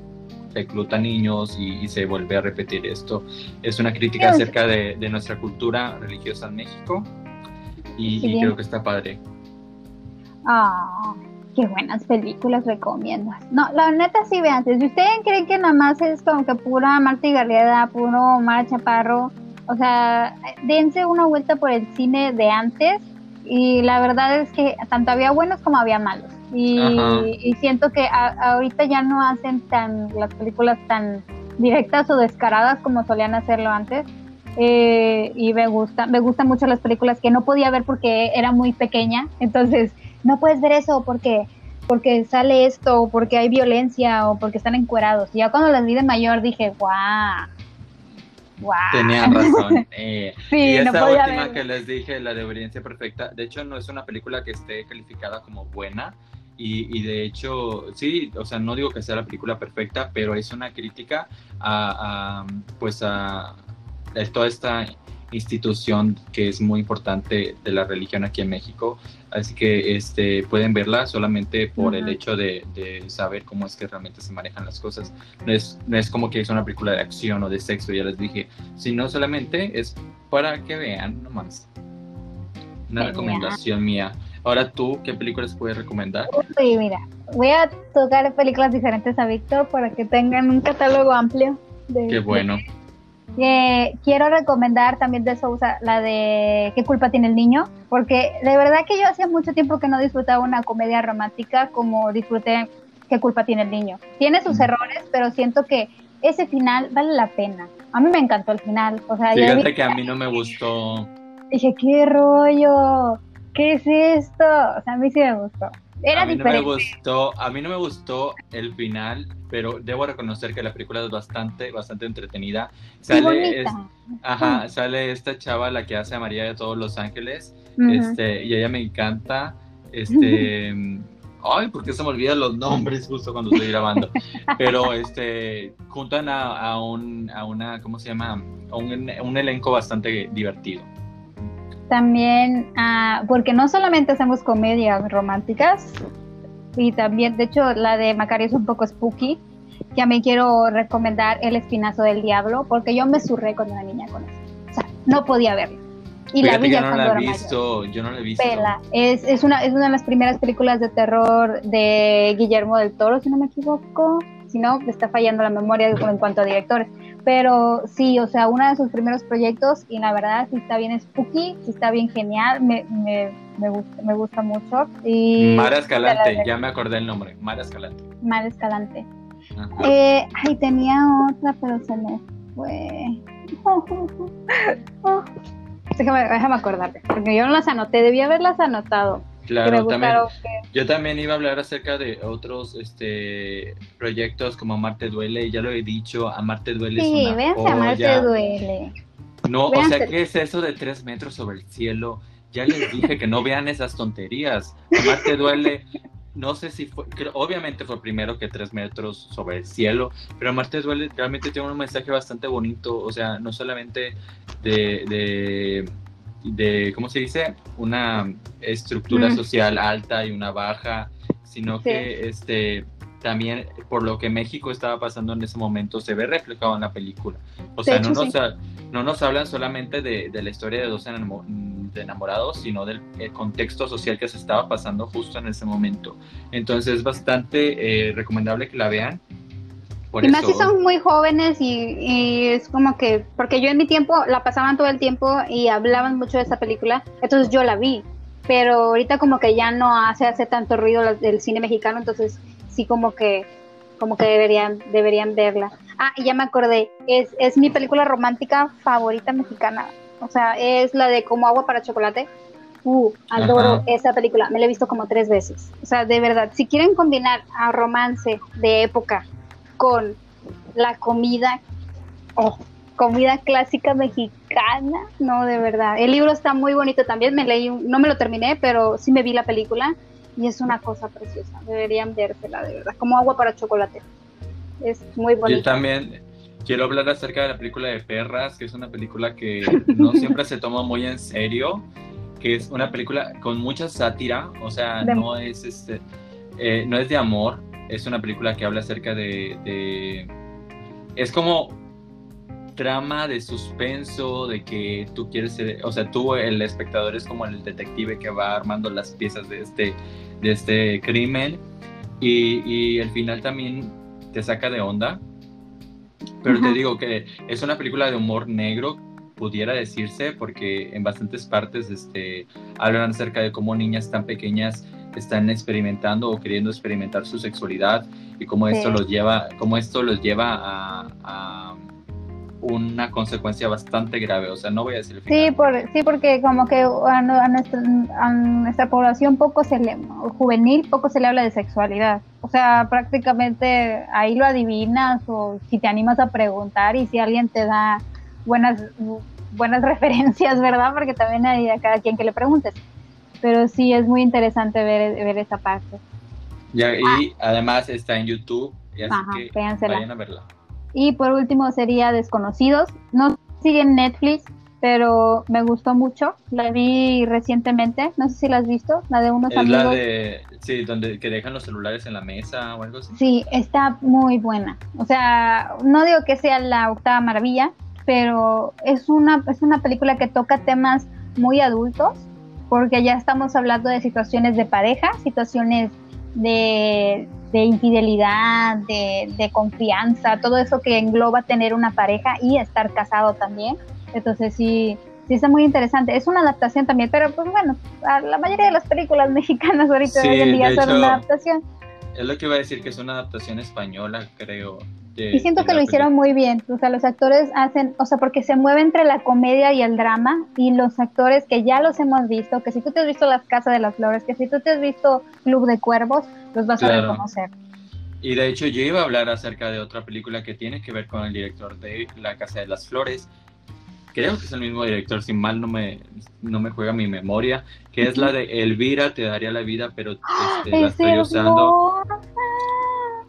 recluta niños y, se vuelve a repetir esto. Es una crítica acerca de, de nuestra cultura religiosa en México y, creo que está padre. Ah, qué buenas películas recomiendas. No, la neta sí vean, si ustedes creen que nada más es como que pura Marta y Garrieda, puro Mara Chaparro, o sea, dense una vuelta por el cine de antes y la verdad es que tanto había buenos como había malos. Y, siento que ahorita ya no hacen tan las películas tan directas o descaradas como solían hacerlo antes. Eh, y me gusta, me gustan mucho las películas que no podía ver porque era muy pequeña. Entonces, no puedes ver eso porque porque sale esto, o porque hay violencia, o porque están encuerados. Y ya cuando las vi de mayor dije, guau, Wow. Tenían [laughs] razón. Eh, y esa última que les dije, la de Obediencia Perfecta, de hecho no es una película que esté calificada como buena. Y, de hecho, sí, o sea, no digo que sea la película perfecta, pero es una crítica a, a pues a, a toda esta institución que es muy importante de la religión aquí en México. Así que este, pueden verla solamente por el hecho de, saber cómo es que realmente se manejan las cosas. No es, no es como que es una película de acción o de sexo, ya les dije, sino solamente es para que vean nomás. Una recomendación mía. Ahora tú, ¿qué películas puedes recomendar? Sí, mira, voy a tocar películas diferentes a Víctor para que tengan un catálogo amplio. De, Qué bueno quiero recomendar también de Sousa la de ¿Qué culpa tiene el niño? Porque de verdad que yo hacía mucho tiempo que no disfrutaba una comedia romántica como disfruté ¿Qué culpa tiene el niño? Tiene sus errores, pero siento que ese final vale la pena. A mí me encantó el final. O sea, Fíjate que a mí no me gustó. Dije, ¿qué rollo? ¿Qué es esto? O sea, a mí sí me gustó. Era a mí diferente. No me gustó, a mí no me gustó el final, pero debo reconocer que la película es bastante, bastante entretenida. Sale, ajá, sale esta chava, la que hace a María de todos los Ángeles, este, y ella me encanta. Este, [laughs] ay, ¿por qué se me olvidan los nombres justo cuando estoy grabando? Pero este, juntan a, a, un, a una, ¿cómo se llama? A un, un elenco bastante divertido también, ah, porque no solamente hacemos comedias románticas, y también, de hecho, la de Macario es un poco spooky, me quiero recomendar El Espinazo del Diablo, porque yo me surré con una niña con eso. O sea, no podía verla. Y la vi ya no la he visto, yo no la he visto. Es, es, una, es una de las primeras películas de terror de Guillermo del Toro, si no me equivoco. Si no, está fallando la memoria en cuanto a directores. Pero sí, o sea, uno de sus primeros proyectos y la verdad sí está bien spooky, sí está bien genial, me, me, me, gusta, me gusta mucho. Y Mara Escalante, ya me acordé el nombre, Mara Escalante. Mara Escalante. Eh, ay, tenía otra, pero se me fue. [laughs] déjame, déjame acordarte, porque yo no las anoté, debía haberlas anotado. Claro, también, yo también iba a hablar acerca de otros este, proyectos como Amarte Duele, ya lo he dicho, Amarte Duele sí, es una véanse Amarte Duele. No, o sea, ¿qué es eso de tres metros sobre el cielo? Ya les dije que no vean esas tonterías. Amarte Duele, no sé si fue, obviamente fue primero que tres metros sobre el cielo, pero Amarte Duele realmente tiene un mensaje bastante bonito, o sea, no solamente de de, ¿cómo se dice? Una estructura social alta y una baja, sino que este, también por lo que México estaba pasando en ese momento se ve reflejado en la película. O sea, no, nos, no nos hablan solamente de, la historia de dos enamorados, sino del contexto social que se estaba pasando justo en ese momento. Entonces es bastante eh, recomendable que la vean. Y más si son muy jóvenes y, y, es como que, porque yo en mi tiempo la pasaban todo el tiempo y hablaban mucho de esa película, entonces yo la vi, pero ahorita como que ya no hace, hace tanto ruido el cine mexicano, entonces sí como que como que deberían deberían verla. Ah, y ya me acordé, es, es mi película romántica favorita mexicana. O sea, es la de Como agua para chocolate. Uh, adoro esa película. Me la he visto como tres veces. O sea, de verdad, si quieren combinar a romance de época con la comida, oh, comida clásica mexicana, no, de verdad. El libro está muy bonito también. Me leí, no me lo terminé, pero sí me vi la película y es una cosa preciosa. Deberían vérsela, de verdad, como agua para chocolate. Es muy bonita. Yo también quiero hablar acerca de la película de Perras, que es una película que no [laughs] siempre se toma muy en serio, que es una película con mucha sátira, o sea, no es este, eh, no es de amor, es una película que habla acerca de, de es como trama de suspenso, de que tú quieres ser, o sea, tú el espectador es como el detective que va armando las piezas de este, de este crimen y, y el final también te saca de onda. Pero te digo que es una película de humor negro, pudiera decirse, porque en bastantes partes este, hablan acerca de cómo niñas tan pequeñas están experimentando o queriendo experimentar su sexualidad y cómo esto los lleva, cómo esto los lleva a una consecuencia bastante grave, o sea, no voy a decir Sí, por, sí porque como que a, nuestra, a nuestra población poco se le, juvenil, poco se le habla de sexualidad. O sea, prácticamente ahí lo adivinas o si te animas a preguntar y si alguien te da buenas, buenas [laughs] referencias, ¿verdad? Porque también hay a cada quien que le preguntes. Pero sí, es muy interesante ver, ver esa parte. y ah. además está en YouTube, y así que vayan a verla. Y por último sería Desconocidos. No sigue en Netflix, pero me gustó mucho. La vi recientemente. No sé si la has visto. La de unos es amigos. La de, sí, donde que dejan los celulares en la mesa o algo así. Sí, está muy buena. O sea, no digo que sea la octava maravilla, pero es una, es una película que toca temas muy adultos, porque ya estamos hablando de situaciones de pareja, situaciones de de infidelidad, de, confianza, todo eso que engloba tener una pareja y estar casado también. Entonces sí, sí está muy interesante. Es una adaptación también, pero pues bueno, la mayoría de las películas [laughs] mexicanas ahorita hoy en día son una adaptación. Es lo que iba a decir que es una adaptación española, creo y siento que lo hicieron muy bien, o sea, los actores hacen, o sea, porque se mueve entre la comedia y el drama, y los actores que ya los hemos visto, que si tú te has visto Las Casas de las Flores, que si tú te has visto Club de Cuervos, los vas a reconocer. Y de hecho yo iba a hablar acerca de otra película que tiene que ver con el director de La Casa de las Flores. Creo que es el mismo director, si mal no me, no me juega mi memoria, que es la de Elvira, te daría la vida, pero este, la estoy usando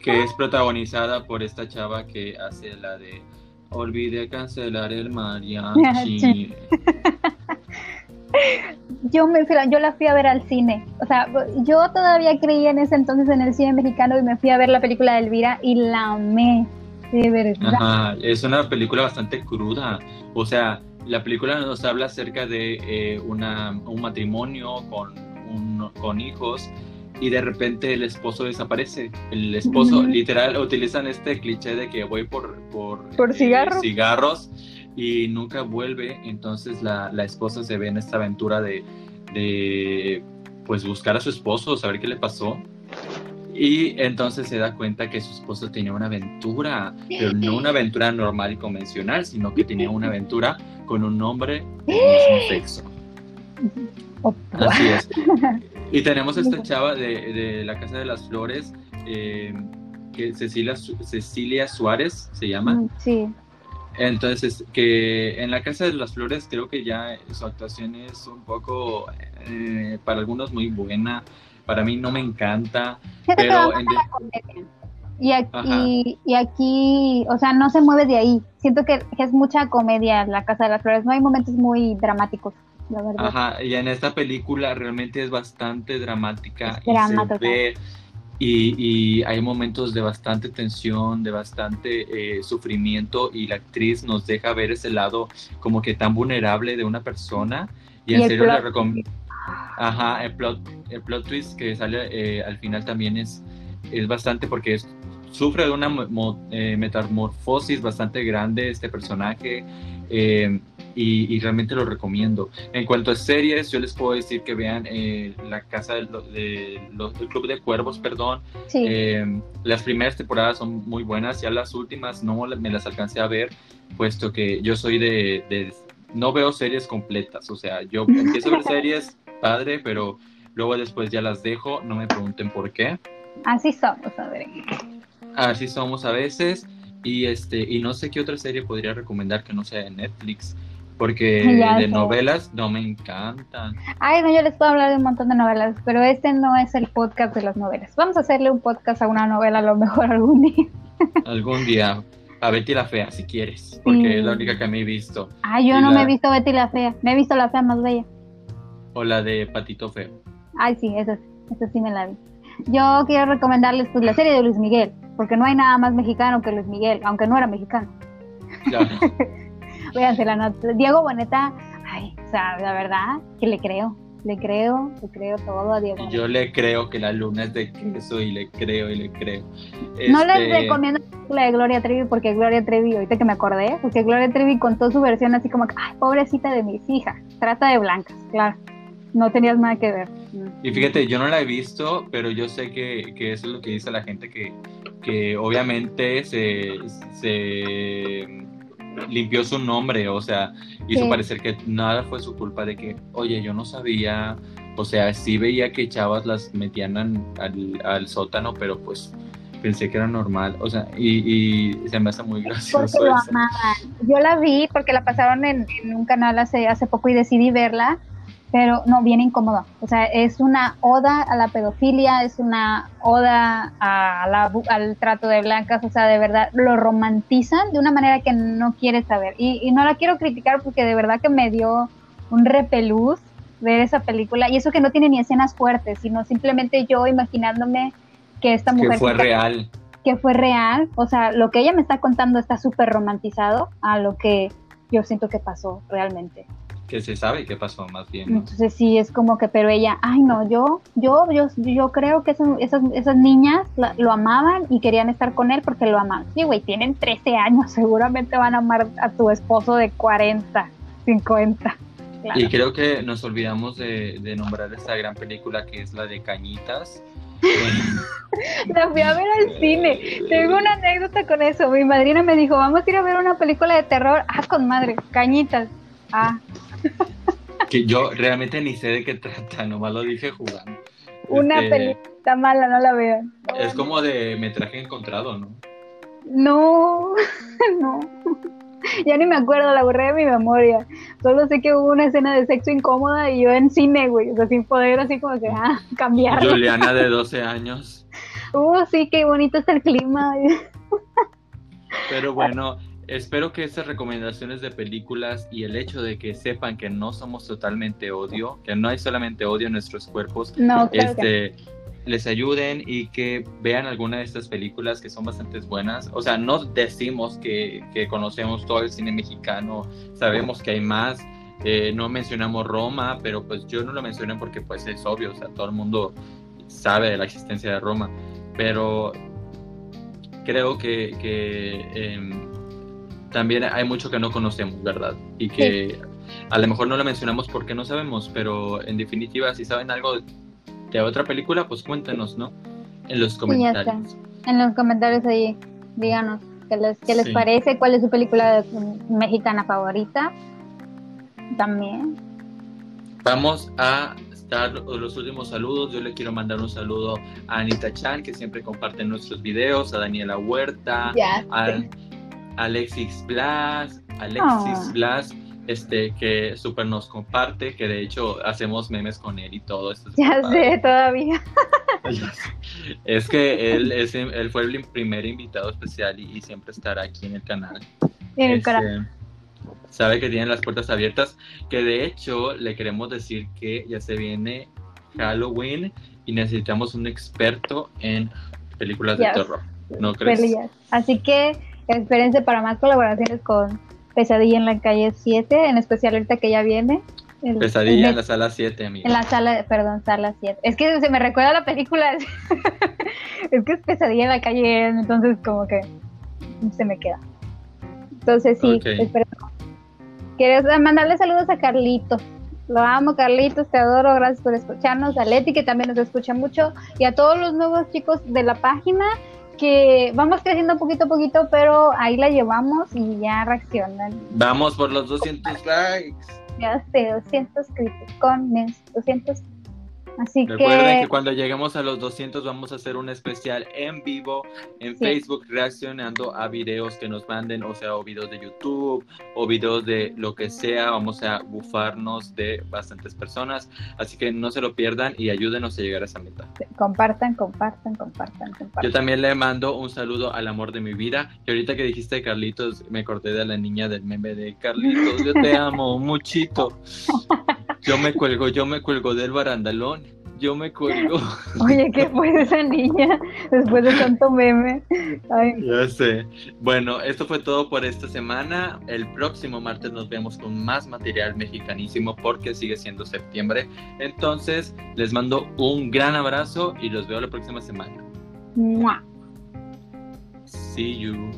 que es protagonizada por esta chava que hace la de Olvide cancelar el mariachi. [laughs] yo me yo la fui a ver al cine. O sea, yo todavía creía en ese entonces en el cine mexicano y me fui a ver la película de Elvira y la amé. De verdad. Ajá, es una película bastante cruda. O sea, la película nos habla acerca de eh, una, un matrimonio con, un, con hijos y de repente el esposo desaparece. El esposo, literal, utilizan este cliché de que voy por, por, ¿Por eh, cigarros y nunca vuelve. Entonces la, la, esposa se ve en esta aventura de, de pues buscar a su esposo, saber qué le pasó. Y entonces se da cuenta que su esposo tenía una aventura, pero no una aventura normal y convencional, sino que tenía una aventura con un hombre del mismo sexo. Así es. [laughs] Y tenemos esta chava de, de la Casa de las Flores, eh, que Cecilia, Cecilia Suárez se llama. Sí. Entonces, que en la Casa de las Flores creo que ya su actuación es un poco, eh, para algunos muy buena, para mí no me encanta, pero... y aquí, y aquí, o sea, no se mueve de ahí. Siento que es mucha comedia la Casa de las Flores, no hay momentos muy dramáticos. Ajá, y en esta película realmente es bastante dramática y se ve y, hay momentos de bastante tensión, de bastante eh, sufrimiento y la actriz nos deja ver ese lado como que tan vulnerable de una persona y, en serio le recomiendo. Ajá, el plot, el plot twist que sale eh, al final también es, es bastante porque sufre de una eh, metamorfosis bastante grande este personaje. Eh, y, realmente lo recomiendo. En cuanto a series, yo les puedo decir que vean eh, La Casa del, de, los, Club de Cuervos, perdón. Eh, las primeras temporadas son muy buenas, ya las últimas no me las alcancé a ver, puesto que yo soy de, no veo series completas, o sea, yo [laughs] empiezo a ver series, padre, pero luego después ya las dejo, no me pregunten por qué. Así somos, a ver. Así somos a veces. Y este, y no sé qué otra serie podría recomendar que no sea de Netflix porque [laughs] de novelas no me encantan. Ay, no, yo les puedo hablar de un montón de novelas, pero este no es el podcast de las novelas. Vamos a hacerle un podcast a una novela a lo mejor algún día. [laughs] algún día. A Betty la Fea, si quieres, porque es la única que me he visto. Ay, yo no me he visto Betty la Fea, me he visto la fea más bella. O la de Patito Feo. Ay, sí, esa, esa sí me la vi. Yo quiero recomendarles pues la serie de Luis Miguel, porque no hay nada más mexicano que Luis Miguel, aunque no era mexicano. Claro. [laughs] Véanse la nota. Diego Boneta, ay, o sea, la verdad que le creo. Le creo, le creo todo a Diego. Yo le creo que la luna es de queso y le creo y le creo. No les este, recomiendo la de Gloria Trevi porque Gloria Trevi, ahorita que me acordé, porque Gloria Trevi contó su versión así como, ay, pobrecita de mis hijas, trata de blancas, claro. No tenías nada que ver. Y fíjate, yo no la he visto, pero yo sé que, que eso es lo que dice la gente, que, que obviamente se, se limpió su nombre, o sea, hizo parecer que nada fue su culpa de que, oye, yo no sabía, o sea, sí veía que chavas las metían al, sótano, pero pues pensé que era normal, o sea, y, se me hace muy gracioso. Yo la vi porque la pasaron en, en, un canal hace, hace poco y decidí verla pero no, viene incómodo. O sea, es una oda a la pedofilia, es una oda a la, al trato de blancas, o sea, de verdad lo romantizan de una manera que no quieres saber. Y, no la quiero criticar porque de verdad que me dio un repelús ver esa película, y eso que no tiene ni escenas fuertes, sino simplemente yo imaginándome que esta mujer... Que fue real. Que fue real, o sea, lo que ella me está contando está súper romantizado a lo que yo siento que pasó realmente que se sabe qué pasó más bien. Entonces sí, es como que, pero ella, ay no, yo, yo, yo, yo creo que esas, esas niñas lo amaban y querían estar con él porque lo amaban. Sí, güey, tienen 13 años, [laughs] seguramente van a amar a tu esposo de 40, 50. Y creo que nos olvidamos de, nombrar esta gran película que es la de Cañitas. [laughs] la fui a ver al cine. Tengo una anécdota con eso. Mi madrina me dijo, vamos a ir a ver una película de terror. Ah, con madre, Cañitas. Ah, que yo realmente ni sé de qué trata, [laughs] nomás lo dije jugando. Una este, película mala, no la vean. Es como de metraje encontrado, ¿no? No, [laughs] no. Ya ni me acuerdo, la borré de mi memoria. Solo sé que hubo una escena de sexo incómoda y yo en cine, güey. O sea, sin poder así como que, ah, [laughs] cambiar. Juliana de 12 años. Uh, sí, qué bonito está el clima. Pero bueno, espero que estas recomendaciones de películas y el hecho de que sepan que no somos totalmente odio, que no hay solamente odio en nuestros cuerpos, este, les ayuden y que vean alguna de estas películas que son bastante buenas. O sea, no decimos que, conocemos todo el cine mexicano, sabemos que hay más. Eh, no mencionamos Roma, pero pues yo no lo mencioné porque pues es obvio, o sea, todo el mundo sabe de la existencia de Roma, pero creo que, que em, también hay mucho que no conocemos, ¿verdad? Y que a lo mejor no lo mencionamos porque no sabemos, pero en definitiva, si saben algo de otra película, pues cuéntenos, ¿no? En los comentarios. En los comentarios ahí, díganos qué les, qué les parece, cuál es su película mexicana favorita. También. Vamos a dar los últimos saludos. Yo le quiero mandar un saludo a Anita Chan, que siempre comparte nuestros videos, a Daniela Huerta, a, Alexis Blas, Alexis oh. Blas, este, que súper nos comparte, que de hecho hacemos memes con él y todo esto. Ya sé, todavía. [laughs] es que él, es, él fue el primer invitado especial y, siempre estará aquí en el canal. En el este, canal. Sabe que tienen las puertas abiertas, que de hecho le queremos decir que ya se viene Halloween y necesitamos un experto en películas de terror. ¿No crees? Así que espérense para más colaboraciones con Pesadilla en la calle 7, en especial ahorita que ya viene. Pesadilla en la sala 7, amiga. En la sala, perdón, sala 7. Es que se me recuerda la película. [laughs] es que es Pesadilla en la calle, entonces como que se me queda. Entonces sí, espero. Quieres mandarle saludos a Carlitos. Lo amo, Carlitos, te adoro, gracias por escucharnos. A Leti, que también nos escucha mucho. Y a todos los nuevos chicos de la página, que vamos creciendo poquito a poquito, pero ahí la llevamos y ya reaccionan. Vamos por los 200 likes. Ya sé, 200 criticones, 200 Así Recuerden que... cuando lleguemos a los 200 vamos a hacer un especial en vivo en Facebook reaccionando a videos que nos manden, o sea, o videos de YouTube o videos de lo que sea. Vamos a bufarnos de bastantes personas. Así que no se lo pierdan y ayúdenos a llegar a esa meta. Compartan, compartan, compartan, compartan. Yo también le mando un saludo al amor de mi vida. Y ahorita que dijiste Carlitos, me corté de la niña del meme de Carlitos, yo te amo [laughs] muchito. Yo me cuelgo, yo me cuelgo del barandalón. Yo me cuelgo. [laughs] Oye, ¿qué fue de esa niña después de tanto meme? Ya sé. Bueno, esto fue todo por esta semana. El próximo martes nos vemos con más material mexicanísimo porque sigue siendo septiembre. Entonces, les mando un gran abrazo y los veo la próxima semana. See you.